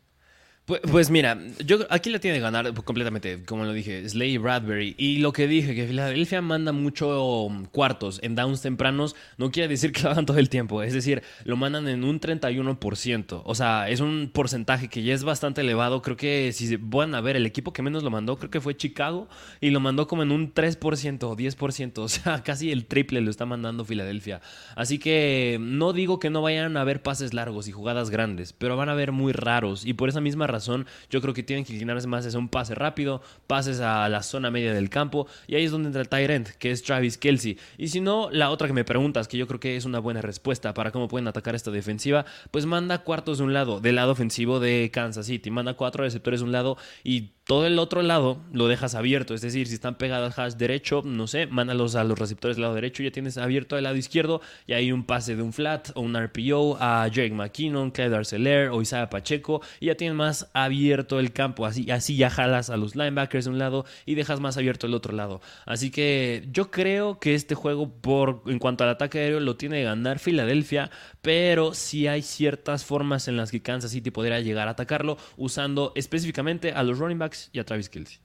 Pues, pues, mira, yo aquí la tiene que ganar completamente, como lo dije, Slay Bradbury. Y lo que dije, que Filadelfia manda mucho cuartos en downs tempranos, no quiere decir que lo hagan todo el tiempo. Es decir, lo mandan en un 31%. O sea, es un porcentaje que ya es bastante elevado. Creo que si van a ver, el equipo que menos lo mandó, creo que fue Chicago, y lo mandó como en un 3% o 10%. [laughs] O sea, casi el triple lo está mandando Filadelfia. Así que no digo que no vayan a haber pases largos y jugadas grandes, pero van a ver muy raros. Y por esa misma razón, razón. Yo creo que tienen que inclinarse más hacia un pase rápido, pases a la zona media del campo, y ahí es donde entra el Tyrant, que es Travis Kelsey. Y si no, la otra que me preguntas, que yo creo que es una buena respuesta para cómo pueden atacar esta defensiva, pues manda cuartos de un lado, del lado ofensivo de Kansas City, manda cuatro receptores de un lado y todo el otro lado lo dejas abierto, es decir, si están pegados al hash derecho, no sé, mándalos a los receptores del lado derecho, ya tienes abierto el lado izquierdo y hay un pase de un flat o un RPO a Jake McKinnon, Clyde Arcelor o Isaiah Pacheco y ya tienes más abierto el campo, así, así ya jalas a los linebackers de un lado y dejas más abierto el otro lado. Así que yo creo que este juego por en cuanto al ataque aéreo lo tiene que ganar Filadelfia, pero sí hay ciertas formas en las que Kansas City podría llegar a atacarlo usando específicamente a los running backs y a Travis Kelsey.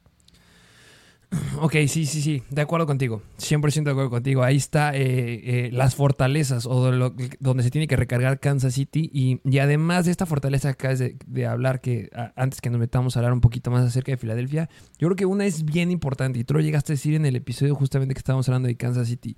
[clears throat] Ok, sí, sí, sí, de acuerdo contigo, 100% de acuerdo contigo. Ahí está eh, eh, las fortalezas o donde se tiene que recargar Kansas City y, y además de esta fortaleza que acabas de, hablar, que antes que nos metamos a hablar un poquito más acerca de Filadelfia, yo creo que una es bien importante y tú lo llegaste a decir en el episodio justamente que estábamos hablando de Kansas City,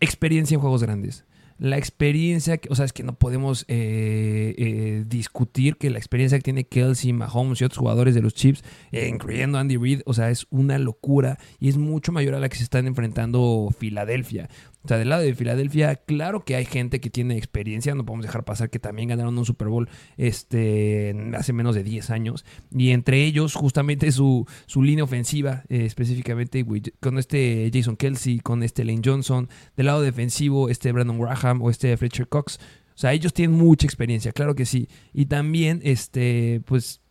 experiencia en juegos grandes la experiencia, o sea, es que no podemos eh, eh, discutir que la experiencia que tiene Kelsey, Mahomes y otros jugadores de los Chiefs, eh, incluyendo Andy Reid, o sea, es una locura y es mucho mayor a la que se están enfrentando Filadelfia. O sea, del lado de Filadelfia, claro que hay gente que tiene experiencia, no podemos dejar pasar que también ganaron un Super Bowl este, hace menos de 10 años. Y entre ellos, justamente su, su línea ofensiva, eh, específicamente con este Jason Kelsey, con este Lane Johnson, del lado defensivo, este Brandon Graham o este Fletcher Cox. O sea, ellos tienen mucha experiencia, claro que sí. Y también, este, pues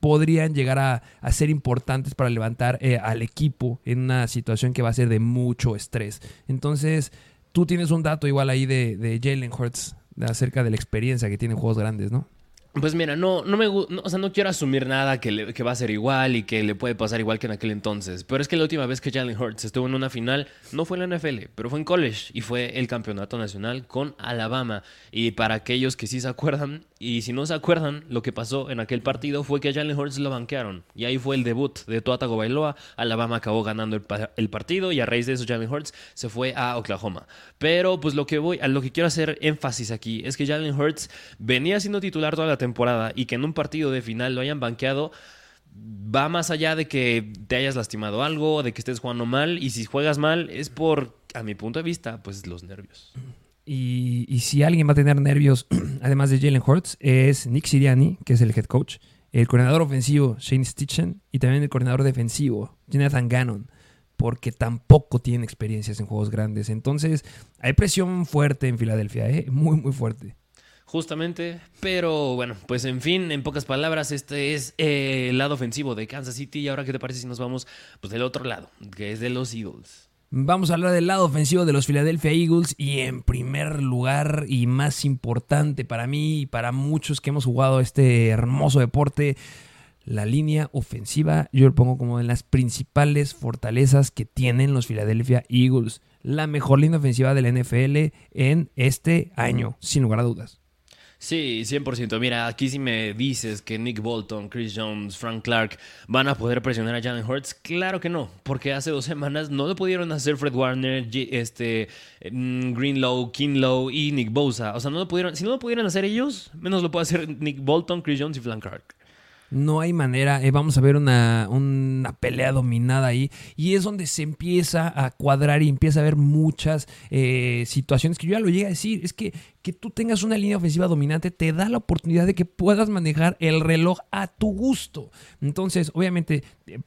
podrían llegar a, ser importantes para levantar eh, al equipo en una situación que va a ser de mucho estrés. Entonces, tú tienes un dato igual ahí de, de Jalen Hurts acerca de la experiencia que tiene en juegos grandes, ¿no? Pues mira, no, no me o sea, no quiero asumir nada que, que, va a ser igual y que le puede pasar igual que en aquel entonces. Pero es que la última vez que Jalen Hurts estuvo en una final no fue en la NFL, pero fue en college y fue el campeonato nacional con Alabama. Y para aquellos que sí se acuerdan, y si no se acuerdan, lo que pasó en aquel partido fue que Jalen Hurts lo banquearon. Y ahí fue el debut de Tua Tagovailoa. Alabama acabó ganando el, el, partido y a raíz de eso Jalen Hurts se fue a Oklahoma. Pero pues lo que voy, a lo que quiero hacer énfasis aquí es que Jalen Hurts venía siendo titular toda la temporada y que en un partido de final lo hayan banqueado va más allá de que te hayas lastimado algo, de que estés jugando mal y si juegas mal es por, a mi punto de vista, pues los nervios. Y, si alguien va a tener nervios, [clears throat] además de Jalen Hurts, es Nick Siriani, que es el head coach, el coordinador ofensivo Shane Stitchen y también el coordinador defensivo Jonathan Gannon porque tampoco tienen experiencias en juegos grandes. Entonces, hay presión fuerte en Filadelfia, ¿eh? muy, muy fuerte. Justamente, pero bueno, pues en fin, en pocas palabras, este es eh, el lado ofensivo de Kansas City. Y ahora, ¿qué te parece si nos vamos pues, del otro lado, que es de los Eagles? Vamos a hablar del lado ofensivo de los Philadelphia Eagles y en primer lugar y más importante para mí y para muchos que hemos jugado este hermoso deporte, la línea ofensiva yo lo pongo como de las principales fortalezas que tienen los Philadelphia Eagles. La mejor línea ofensiva de la NFL en este año, sin lugar a dudas. Sí, 100%. Mira, aquí si me dices que Nick Bolton, Chris Jones, Frank Clark van a poder presionar a Jalen Hurts, claro que no, porque hace dos semanas no lo pudieron hacer Fred Warner, este, Greenlow, Kinlow y Nick Bosa. O sea, no lo pudieron, si no lo pudieran hacer ellos, menos lo puede hacer Nick Bolton, Chris Jones y Frank Clark. No hay manera, eh, vamos a ver una, una, pelea dominada ahí y es donde se empieza a cuadrar y empieza a haber muchas eh, situaciones que yo ya lo llegué a decir, es que que tú tengas una línea ofensiva dominante te da la oportunidad de que puedas manejar el reloj a tu gusto. Entonces, obviamente, eh,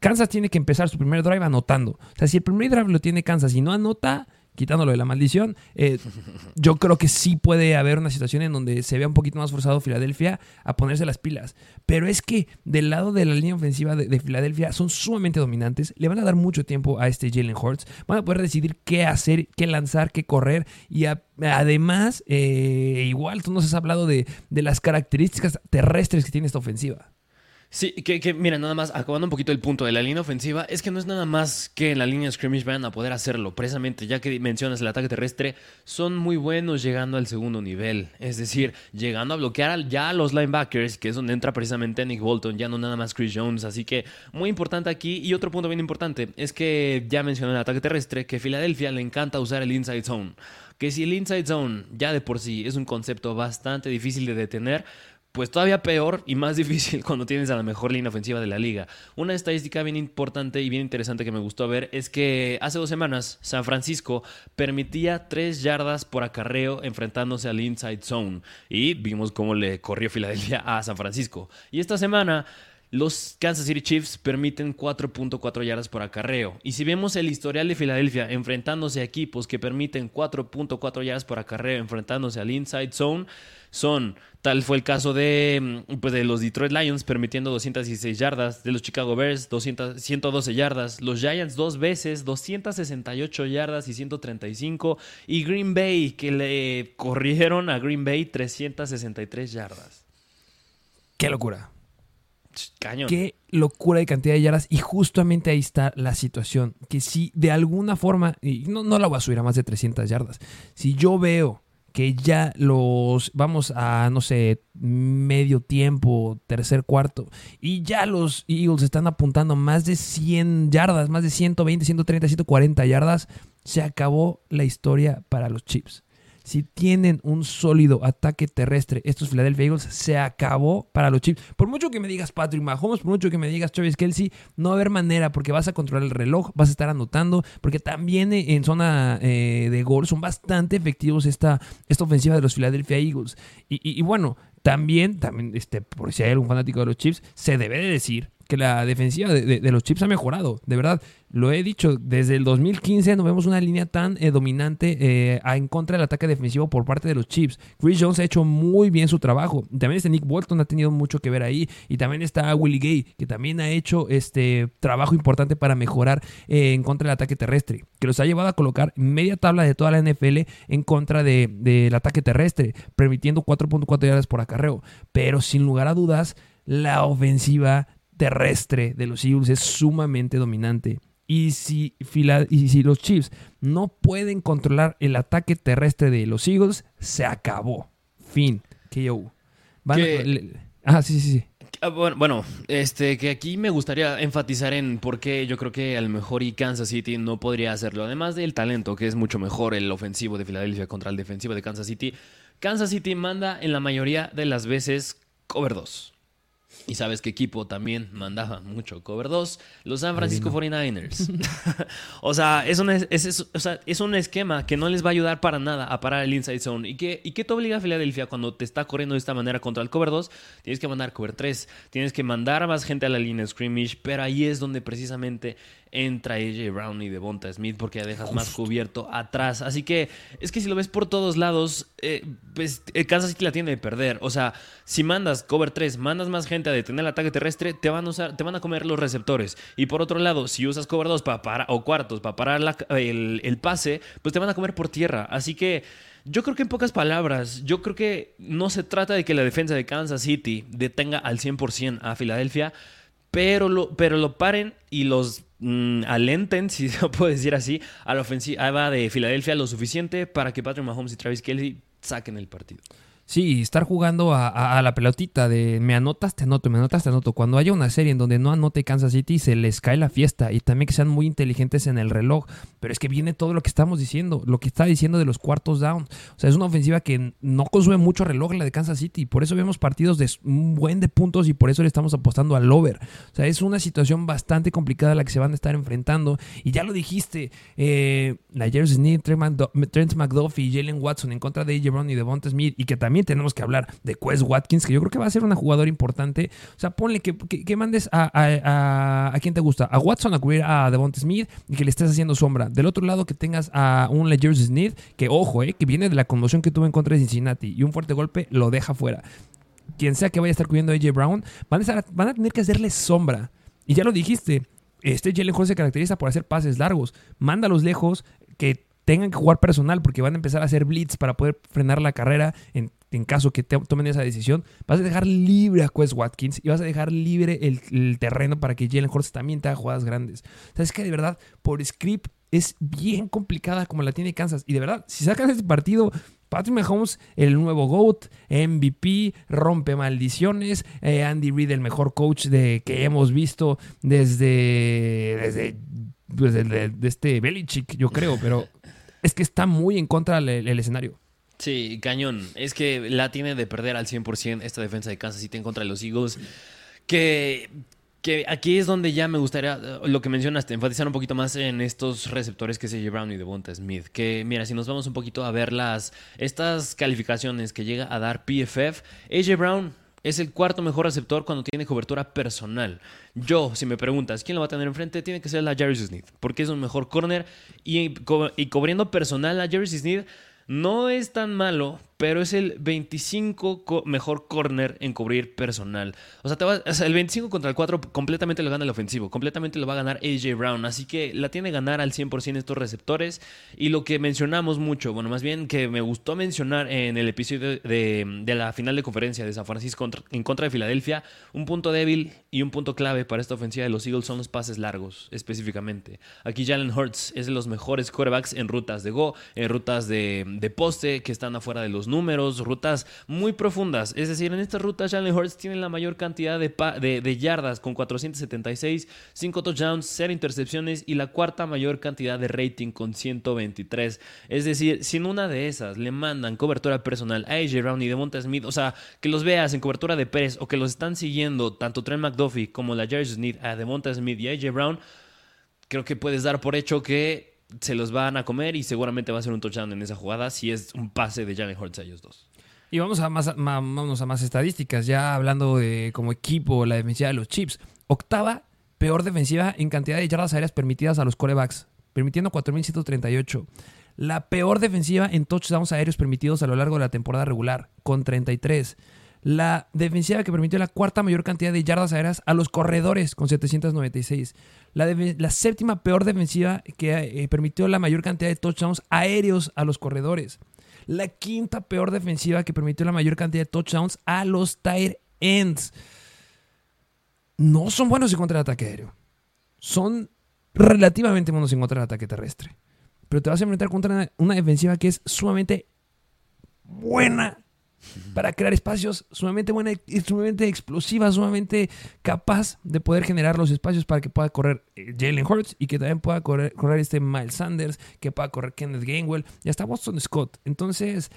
Kansas tiene que empezar su primer drive anotando. O sea, si el primer drive lo tiene Kansas y no anota, quitándolo de la maldición, eh, [laughs] yo creo que sí puede haber una situación en donde se vea un poquito más forzado Filadelfia a ponerse las pilas. Pero es que del lado de la línea ofensiva de, de Filadelfia son sumamente dominantes, le van a dar mucho tiempo a este Jalen Hurts, van a poder decidir qué hacer, qué lanzar, qué correr y a, además, eh, igual tú nos has hablado de, de las características terrestres que tiene esta ofensiva. Sí, que, mira, nada más, acabando un poquito el punto de la línea ofensiva, es que no es nada más que en la línea de scrimmage van a poder hacerlo. Precisamente, ya que mencionas el ataque terrestre, son muy buenos llegando al segundo nivel. Es decir, llegando a bloquear ya a los linebackers, que es donde entra precisamente Nick Bolton, ya no nada más Chris Jones. Así que, muy importante aquí. Y otro punto bien importante es que ya mencioné el ataque terrestre, que Filadelfia le encanta usar el inside zone. Que si el inside zone ya de por sí es un concepto bastante difícil de detener, pues todavía peor y más [laughs] difícil cuando tienes a la mejor línea ofensiva de la liga. Una estadística bien importante y bien interesante que me gustó ver es que hace dos semanas San Francisco permitía tres yardas por acarreo enfrentándose al inside zone y vimos cómo le corrió Filadelfia a San Francisco. Y esta semana los Kansas City Chiefs permiten 4.4 yardas por acarreo. Y si vemos el historial de Filadelfia enfrentándose a equipos que permiten 4.4 yardas por acarreo enfrentándose al inside zone, son, tal fue el caso de, mm, pues, de los Detroit Lions permitiendo 216 yardas, de los Chicago Bears 200, 112 yardas, los Giants dos veces 268 yardas y 135 y Green Bay que le corrieron a Green Bay 363 yardas. Qué locura. Cañón. Qué locura de cantidad de yardas. Y justamente ahí está la situación. Que si de alguna forma, y no, no la voy a subir a más de 300 yardas, si yo veo que ya los, vamos a, no sé, medio tiempo, tercer cuarto, y ya los Eagles están apuntando más de 100 yardas, más de 120, 130, 140 yardas, se acabó la historia para los Chips. Si tienen un sólido ataque terrestre, estos Philadelphia Eagles se acabó para los Chiefs. Por mucho que me digas Patrick Mahomes, por mucho que me digas Travis Kelsey, no va a haber manera porque vas a controlar el reloj, vas a estar anotando, porque también en zona eh, de gol son bastante efectivos esta, esta ofensiva de los Philadelphia Eagles. Y, bueno, también, también este, por si hay algún fanático de los Chiefs, se debe de decir que la defensiva de, los Chips ha mejorado, de verdad. Lo he dicho, desde el 2015 no vemos una línea tan eh, dominante eh, en contra del ataque defensivo por parte de los Chips. Chris Jones ha hecho muy bien su trabajo. También este Nick Bolton ha tenido mucho que ver ahí. Y también está Willie Gay, que también ha hecho este trabajo importante para mejorar eh, en contra del ataque terrestre. Que los ha llevado a colocar media tabla de toda la NFL en contra del ataque terrestre, permitiendo 4.4 yardas por acarreo. Pero sin lugar a dudas, la ofensiva terrestre de los Eagles es sumamente dominante. Y si, y si los Chiefs no pueden controlar el ataque terrestre de los Eagles, se acabó. Fin. KO. ah, sí, sí, sí. Ah, bueno, este, que aquí me gustaría enfatizar en por qué yo creo que a lo mejor y Kansas City no podría hacerlo. Además del talento, que es mucho mejor el ofensivo de Filadelfia contra el defensivo de Kansas City. Kansas City manda en la mayoría de las veces cover 2. Y sabes qué equipo también mandaba mucho cover 2, los San Francisco 49ers. [laughs] [laughs] o, sea, es un, es, un esquema que no les va a ayudar para nada a parar el inside zone. ¿Y qué, y qué te obliga a Filadelfia cuando te está corriendo de esta manera contra el cover 2? Tienes que mandar cover 3, tienes que mandar a más gente a la línea scrimmage, pero ahí es donde precisamente entra AJ Brown y Devonta Smith porque ya dejas más cubierto atrás. Así que es que si lo ves por todos lados, eh, pues eh, Kansas City la tiene de perder. O sea, si mandas cover 3, mandas más gente a detener el ataque terrestre, te van a, usar, te van a comer los receptores. Y por otro lado, si usas cover 2 para parar, o cuartos para parar el, el pase, pues te van a comer por tierra. Así que... Yo creo que en pocas palabras, yo creo que no se trata de que la defensa de Kansas City detenga al 100% a Filadelfia, pero lo, pero lo paren y los mm, alenten, [laughs] si se puede decir así, a la ofensiva de Filadelfia lo suficiente para que Patrick Mahomes y Travis Kelly saquen el partido. Sí, estar jugando a, la pelotita de me anotas, te anoto, me anotas, te anoto. Cuando haya una serie en donde no anote Kansas City, se les cae la fiesta y también que sean muy inteligentes en el reloj. Pero es que viene todo lo que estamos diciendo, lo que está diciendo de los cuartos down. O sea, es una ofensiva que no consume mucho reloj la de Kansas City. Por eso vemos partidos de un buen de puntos y por eso le estamos apostando al over. O sea, es una situación bastante complicada la que se van a estar enfrentando. Y ya lo dijiste, eh, Smith, Trent McDuffie y Jalen Watson en contra de AJ Brown y Devonta Smith y que también tenemos que hablar de Quest Watkins, que yo creo que va a ser una jugadora importante. O sea, ponle que, que, mandes a, a, a, quien te gusta, a Watson a cubrir a Devonta Smith y que le estés haciendo sombra. Del otro lado que tengas a un Ledger Smith, que ojo, eh, que viene de la conmoción que tuvo en contra de Cincinnati y un fuerte golpe lo deja fuera. Quien sea que vaya a estar cubriendo a AJ Brown, van a, van a tener que hacerle sombra. Y ya lo dijiste, este Jalen Hall se caracteriza por hacer pases largos. Mándalos lejos, que tengan que jugar personal porque van a empezar a hacer blitz para poder frenar la carrera en en caso que tomen esa decisión, vas a dejar libre a Quest Watkins y vas a dejar libre el, terreno para que Jalen Hurts también te haga jugadas grandes. sabes que de verdad, por script es bien complicada como la tiene Kansas. Y de verdad, si sacan este partido, Patrick Mahomes, el nuevo GOAT, MVP, rompe maldiciones. Eh, Andy Reid, el mejor coach de, que hemos visto desde, desde, pues, este Belichick, yo creo. Pero es que está muy en contra del escenario. Sí, cañón. Es que la tiene de perder al 100% esta defensa de Kansas City en contra los Eagles. Que, que aquí es donde ya me gustaría, lo que mencionaste, enfatizar un poquito más en estos receptores que es AJ Brown y Devonta Smith. Que mira, si nos vamos un poquito a ver las, estas calificaciones que llega a dar PFF, AJ Brown es el cuarto mejor receptor cuando tiene cobertura personal. Yo, si me preguntas quién lo va a tener enfrente, tiene que ser la Jerry Smith, porque es un mejor corner y, y cubriendo personal a Jerry Smith no es tan malo, pero es el 25 mejor corner en cubrir personal. O sea, te el 25 contra el 4 completamente lo gana el ofensivo, completamente lo va a ganar AJ Brown. Así que la tiene ganar al 100% estos receptores. Y lo que mencionamos mucho, bueno, más bien que me gustó mencionar en el episodio de, la final de conferencia de San Francisco en contra de Filadelfia, un punto débil y un punto clave para esta ofensiva de los Eagles son los pases largos, específicamente. Aquí Jalen Hurts es de los mejores quarterbacks en rutas de go, en rutas de, de poste que están afuera de los números, rutas muy profundas. Es decir, en estas rutas Jalen Hurts tiene la mayor cantidad de, de, yardas con 476, 5 touchdowns, 0 intercepciones y la cuarta mayor cantidad de rating con 123. Es decir, sin una de esas le mandan cobertura personal a AJ Brown y Devonta Smith, o sea, que los veas en cobertura de Pérez o que los están siguiendo tanto Trent McDuffie como la Jerry Smith a Devonta Smith y AJ Brown, creo que puedes dar por hecho que se los van a comer y seguramente va a ser un touchdown en esa jugada si es un pase de Jalen Hurts a ellos dos. Y vamos a más, a más estadísticas, ya hablando de como equipo, la defensiva de los Chips. Octava peor defensiva en cantidad de yardas aéreas permitidas a los corebacks, permitiendo 4.138. La peor defensiva en touchdowns aéreos permitidos a lo largo de la temporada regular, con 33 la defensiva que permitió la cuarta mayor cantidad de yardas aéreas a los corredores con 796. La, séptima peor defensiva que eh, permitió la mayor cantidad de touchdowns aéreos a los corredores. La quinta peor defensiva que permitió la mayor cantidad de touchdowns a los tight ends. No son buenos en contra del ataque aéreo. Son relativamente buenos en contra del ataque terrestre. Pero te vas a enfrentar contra una defensiva que es sumamente buena para crear espacios sumamente buena, sumamente explosiva, sumamente capaz de poder generar los espacios para que pueda correr eh, Jalen Hurts y que también pueda correr, correr este Miles Sanders, que pueda correr Kenneth Gainwell y hasta Boston Scott. Entonces,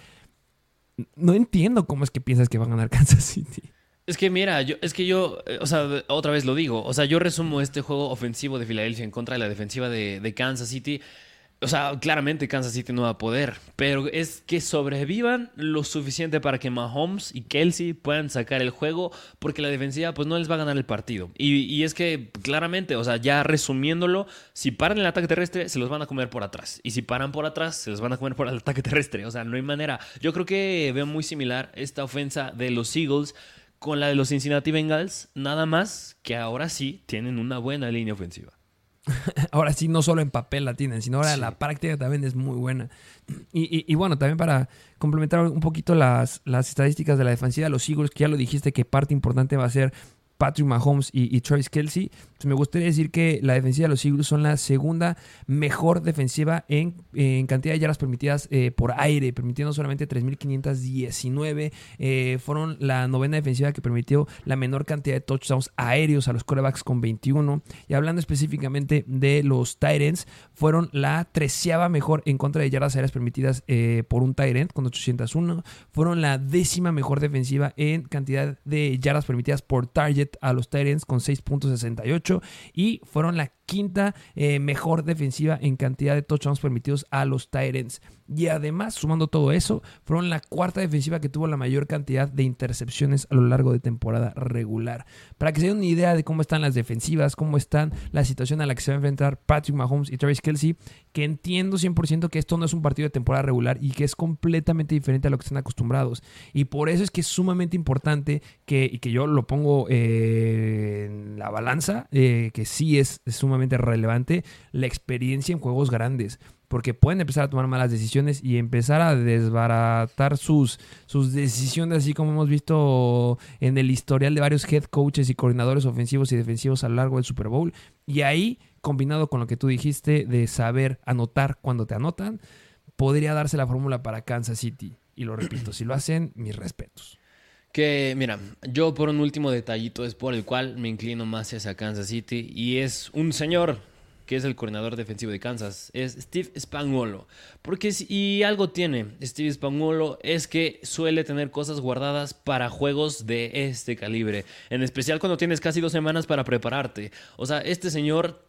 no entiendo cómo es que piensas que va a ganar [laughs] Kansas City. Es que mira, yo, es que yo, eh, o sea, otra vez lo digo, o sea, yo resumo este juego ofensivo de Filadelfia en contra de la defensiva de, de Kansas City o sea, claramente Kansas City no va a poder, pero es que sobrevivan lo suficiente para que Mahomes y Kelsey puedan sacar el juego, porque la defensiva pues no les va a ganar el partido. Y, es que claramente, o sea, ya resumiéndolo, si paran el ataque terrestre, se los van a comer por atrás. Y si paran por atrás, se los van a comer por el ataque terrestre. O sea, no hay manera. Yo creo que veo muy similar esta ofensa de los Eagles con la de los Cincinnati Bengals, nada más que ahora sí tienen una buena línea ofensiva. [laughs] ahora sí, no solo en papel la tienen, sino ahora la práctica también es muy buena. Y, y, bueno, también para complementar un poquito las, las estadísticas de la defensiva de los Eagles, que ya lo dijiste que parte importante va a ser Patrick Mahomes y, Travis Kelsey, me gustaría decir que la defensiva de los Eagles son la segunda mejor defensiva en, cantidad de yardas permitidas eh, por aire, permitiendo solamente 3.519. Eh, fueron la novena defensiva que permitió la menor cantidad de touchdowns aéreos a los quarterbacks con 21. Y hablando específicamente de los Tyrants, fueron la treceava mejor en contra de yardas aéreas permitidas eh, por un Tyrant con 801. Fueron la décima mejor defensiva en cantidad de yardas permitidas por target a los Tyrants con 6.68 y fueron la quinta eh, mejor defensiva en cantidad de touchdowns permitidos a los Tyrants. Y además, sumando todo eso, fueron la cuarta defensiva que tuvo la mayor cantidad de intercepciones a lo largo de temporada regular. Para que se den una idea de cómo están las defensivas, cómo están la situación a la que se va a enfrentar Patrick Mahomes y Travis Kelsey, que entiendo 100% que esto no es un partido de temporada regular y que es completamente diferente a lo que están acostumbrados. Y por eso es que es sumamente importante que, y que yo lo pongo eh, en la balanza, eh, que sí es sumamente relevante la experiencia en juegos grandes, porque pueden empezar a tomar malas decisiones y empezar a desbaratar sus, sus decisiones, así como hemos visto en el historial de varios head coaches y coordinadores ofensivos y defensivos a lo largo del Super Bowl. Y ahí, combinado con lo que tú dijiste de saber anotar cuando te anotan, podría darse la fórmula para Kansas City. Y lo repito, si lo hacen, mis respetos. Que, mira, yo por un último detallito es por el cual me inclino más hacia Kansas City y es un señor que es el coordinador defensivo de Kansas, es Steve Spagnuolo. Porque si y algo tiene Steve Spagnuolo es que suele tener cosas guardadas para juegos de este calibre, en especial cuando tienes casi dos semanas para prepararte. O sea, este señor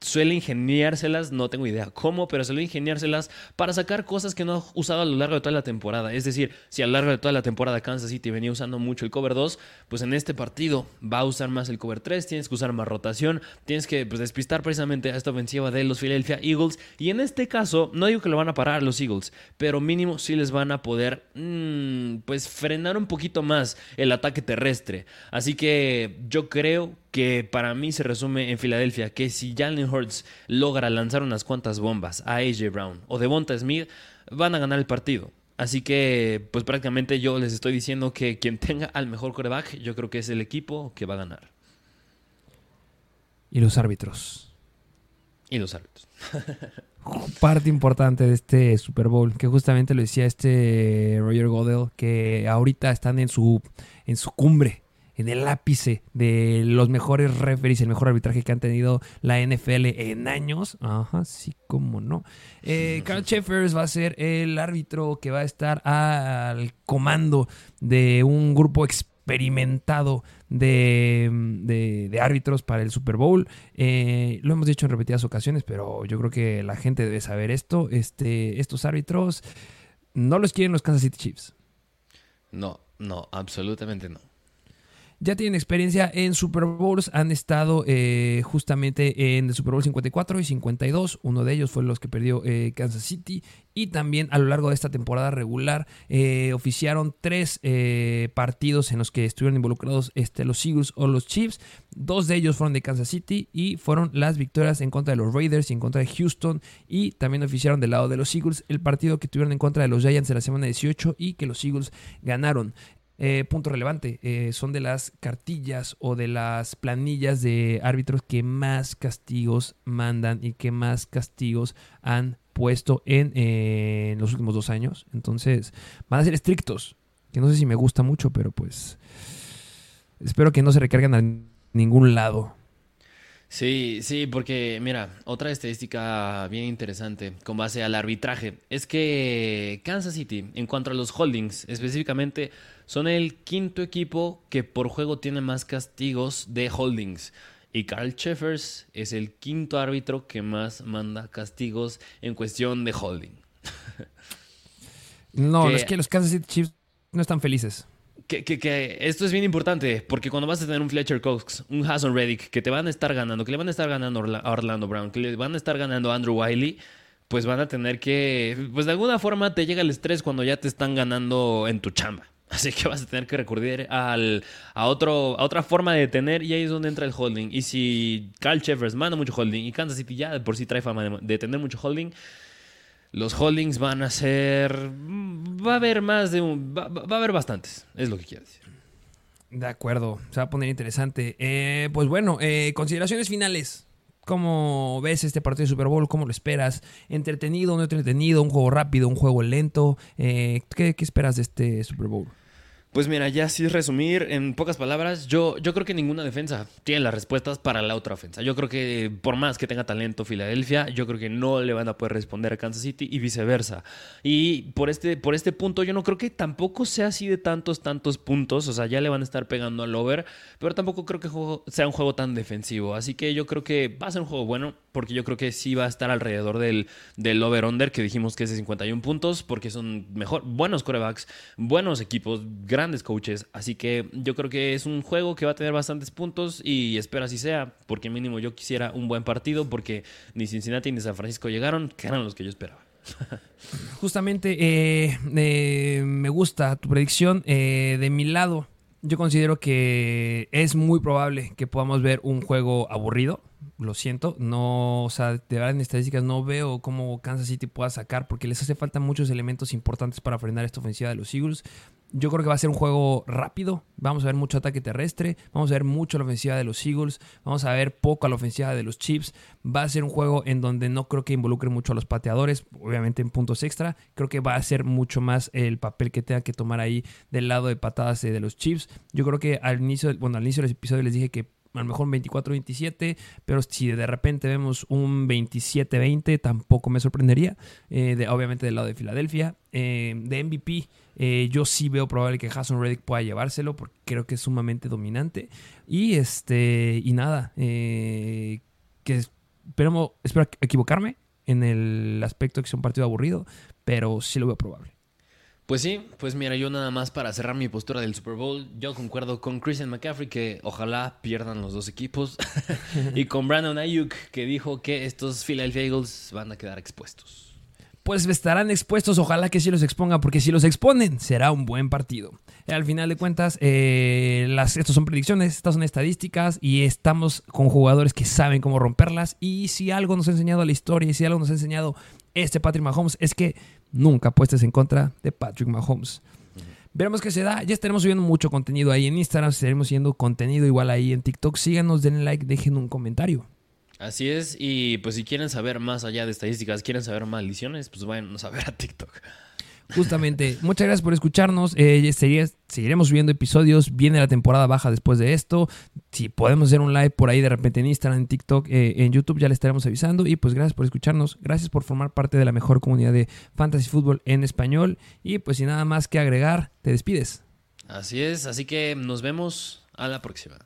suele ingeniárselas, no tengo idea cómo, pero suele ingeniárselas para sacar cosas que no ha usado a lo largo de toda la temporada. Es decir, si a lo largo de toda la temporada Kansas City venía usando mucho el cover 2, pues en este partido va a usar más el cover 3, tienes que usar más rotación, tienes que pues, despistar precisamente a esta ofensiva de los Philadelphia Eagles. Y en este caso, no digo que lo van a parar los Eagles, pero mínimo sí les van a poder mmm, pues frenar un poquito más el ataque terrestre. Así que yo creo que para mí se resume en Filadelfia, que si Jalen Hurts logra lanzar unas cuantas bombas a AJ Brown o Devonta Smith, van a ganar el partido. Así que, pues prácticamente yo les estoy diciendo que quien tenga al mejor coreback, yo creo que es el equipo que va a ganar. Y los árbitros. Y los árbitros. [laughs] Parte importante de este Super Bowl, que justamente lo decía este Roger Godel, que ahorita están en su, en su cumbre en el ápice de los mejores referees, el mejor arbitraje que han tenido la NFL en años. Ajá, sí, como no. Eh, Carl Sheffers va a ser el árbitro que va a estar al comando de un grupo experimentado de, árbitros para el Super Bowl. Eh, lo hemos dicho en repetidas ocasiones, pero yo creo que la gente debe saber esto. Este, estos árbitros no los quieren los Kansas City Chiefs. No, no, absolutamente no ya tienen experiencia en Super Bowls, han estado eh, justamente en el Super Bowl 54 y 52, uno de ellos fue los que perdió eh, Kansas City. Y también a lo largo de esta temporada regular eh, oficiaron tres partidos en los que estuvieron involucrados este, los Eagles o los Chiefs, dos de ellos fueron de Kansas City y fueron las victorias en contra de los Raiders y en contra de Houston. Y también oficiaron del lado de los Eagles el partido que tuvieron en contra de los Giants en la semana 18 y que los Eagles ganaron. Eh, punto relevante, eh, son de las cartillas o de las planillas de árbitros que más castigos mandan y que más castigos han puesto en, eh, en los últimos dos años. Entonces, van a ser estrictos, que no sé si me gusta mucho, pero pues espero que no se recarguen a ningún lado. Sí, sí, porque mira, otra estadística bien interesante con base al arbitraje es que Kansas City, en cuanto a los holdings, específicamente, son el quinto equipo que por juego tiene más castigos de holdings. Y Carl Cheffers es el quinto árbitro que más manda castigos en cuestión de holding. [laughs] no, es que los Kansas City Chiefs no están felices. Que, esto es bien importante, porque cuando vas a tener un Fletcher Cox, un Hassan Reddick, que te van a estar ganando, que le van a estar ganando a Orlando Brown, que le van a estar ganando a Andrew Wiley, pues van a tener que, pues de alguna forma te llega el estrés cuando ya te están ganando en tu chamba. Así que vas a tener que recurrir a, otro, a otra forma de tener y ahí es donde entra el holding. Y si Carl Chevers manda mucho holding y Kansas City ya por sí trae fama de tener mucho holding, los holdings van a ser. Va a haber más de un. Va, a haber bastantes, es lo que quiero decir. De acuerdo, se va a poner interesante. Eh, pues bueno, eh, consideraciones finales. ¿Cómo ves este partido de Super Bowl? ¿Cómo lo esperas? ¿Entretenido, no entretenido? ¿Un juego rápido, un juego lento? Eh, ¿qué, ¿Qué esperas de este Super Bowl? Pues mira, ya si resumir en pocas palabras, yo, yo creo que ninguna defensa tiene las respuestas para la otra ofensa. Yo creo que por más que tenga talento Filadelfia, yo creo que no le van a poder responder a Kansas City y viceversa. Y por este, por este punto, yo no creo que tampoco sea así de tantos, tantos puntos. O sea, ya le van a estar pegando al over, pero tampoco creo que sea un juego tan defensivo. Así que yo creo que va a ser un juego bueno, porque yo creo que sí va a estar alrededor del, del over-under, que dijimos que es de 51 puntos, porque son mejor, buenos corebacks, buenos equipos, grandes coaches. Así que yo creo que es un juego que va a tener bastantes puntos y espero así sea, porque mínimo yo quisiera un buen partido, porque ni Cincinnati ni San Francisco llegaron, que eran los que yo esperaba. [laughs] Justamente eh, eh, me gusta tu predicción. Eh, de mi lado, yo considero que es muy probable que podamos ver un juego aburrido lo siento, no, o sea, de verdad en estadísticas no veo cómo Kansas City pueda sacar porque les hace falta muchos elementos importantes para frenar esta ofensiva de los Eagles. Yo creo que va a ser un juego rápido, vamos a ver mucho ataque terrestre, vamos a ver mucho la ofensiva de los Eagles, vamos a ver poco a la ofensiva de los Chiefs. Va a ser un juego en donde no creo que involucre mucho a los pateadores, obviamente en puntos extra. Creo que va a ser mucho más el papel que tenga que tomar ahí del lado de patadas de los Chiefs. Yo creo que al inicio, bueno, al inicio del episodio les dije que a lo mejor un 24-27, pero si de repente vemos un 27-20, tampoco me sorprendería. Eh, de, obviamente del lado de Filadelfia. Eh, de MVP, eh, yo sí veo probable que Hassan Reddick pueda llevárselo, porque creo que es sumamente dominante. Y este y nada, que esperemos, espero equivocarme en el aspecto de que sea un partido aburrido, pero sí lo veo probable. Pues sí, pues mira, yo nada más para cerrar mi postura del Super Bowl, yo concuerdo con Christian McCaffrey que ojalá pierdan los dos equipos [laughs] y con Brandon Ayuk que dijo que estos Philadelphia Eagles van a quedar expuestos. Pues estarán expuestos, ojalá que sí los exponga, porque si los exponen será un buen partido. Al final de cuentas, eh, las, estos son predicciones, estas son estadísticas y estamos con jugadores que saben cómo romperlas. Y si algo nos ha enseñado la historia y si algo nos ha enseñado este Patrick Mahomes es que nunca apuestes en contra de Patrick Mahomes. Veremos qué se da. Ya estaremos subiendo mucho contenido ahí en Instagram. Estaremos subiendo contenido igual ahí en TikTok. Síganos, denle like, dejen un comentario. Así es. Y pues si quieren saber más allá de estadísticas, quieren saber maldiciones, pues vayan a ver a TikTok. Justamente, muchas gracias por escucharnos. Eh, seguiremos subiendo episodios. Viene la temporada baja después de esto. Si podemos hacer un live por ahí de repente en Instagram, en TikTok, eh, en YouTube, ya le estaremos avisando. Y pues gracias por escucharnos. Gracias por formar parte de la mejor comunidad de Fantasy Football en español. Y pues sin nada más que agregar, te despides. Así es, así que nos vemos a la próxima.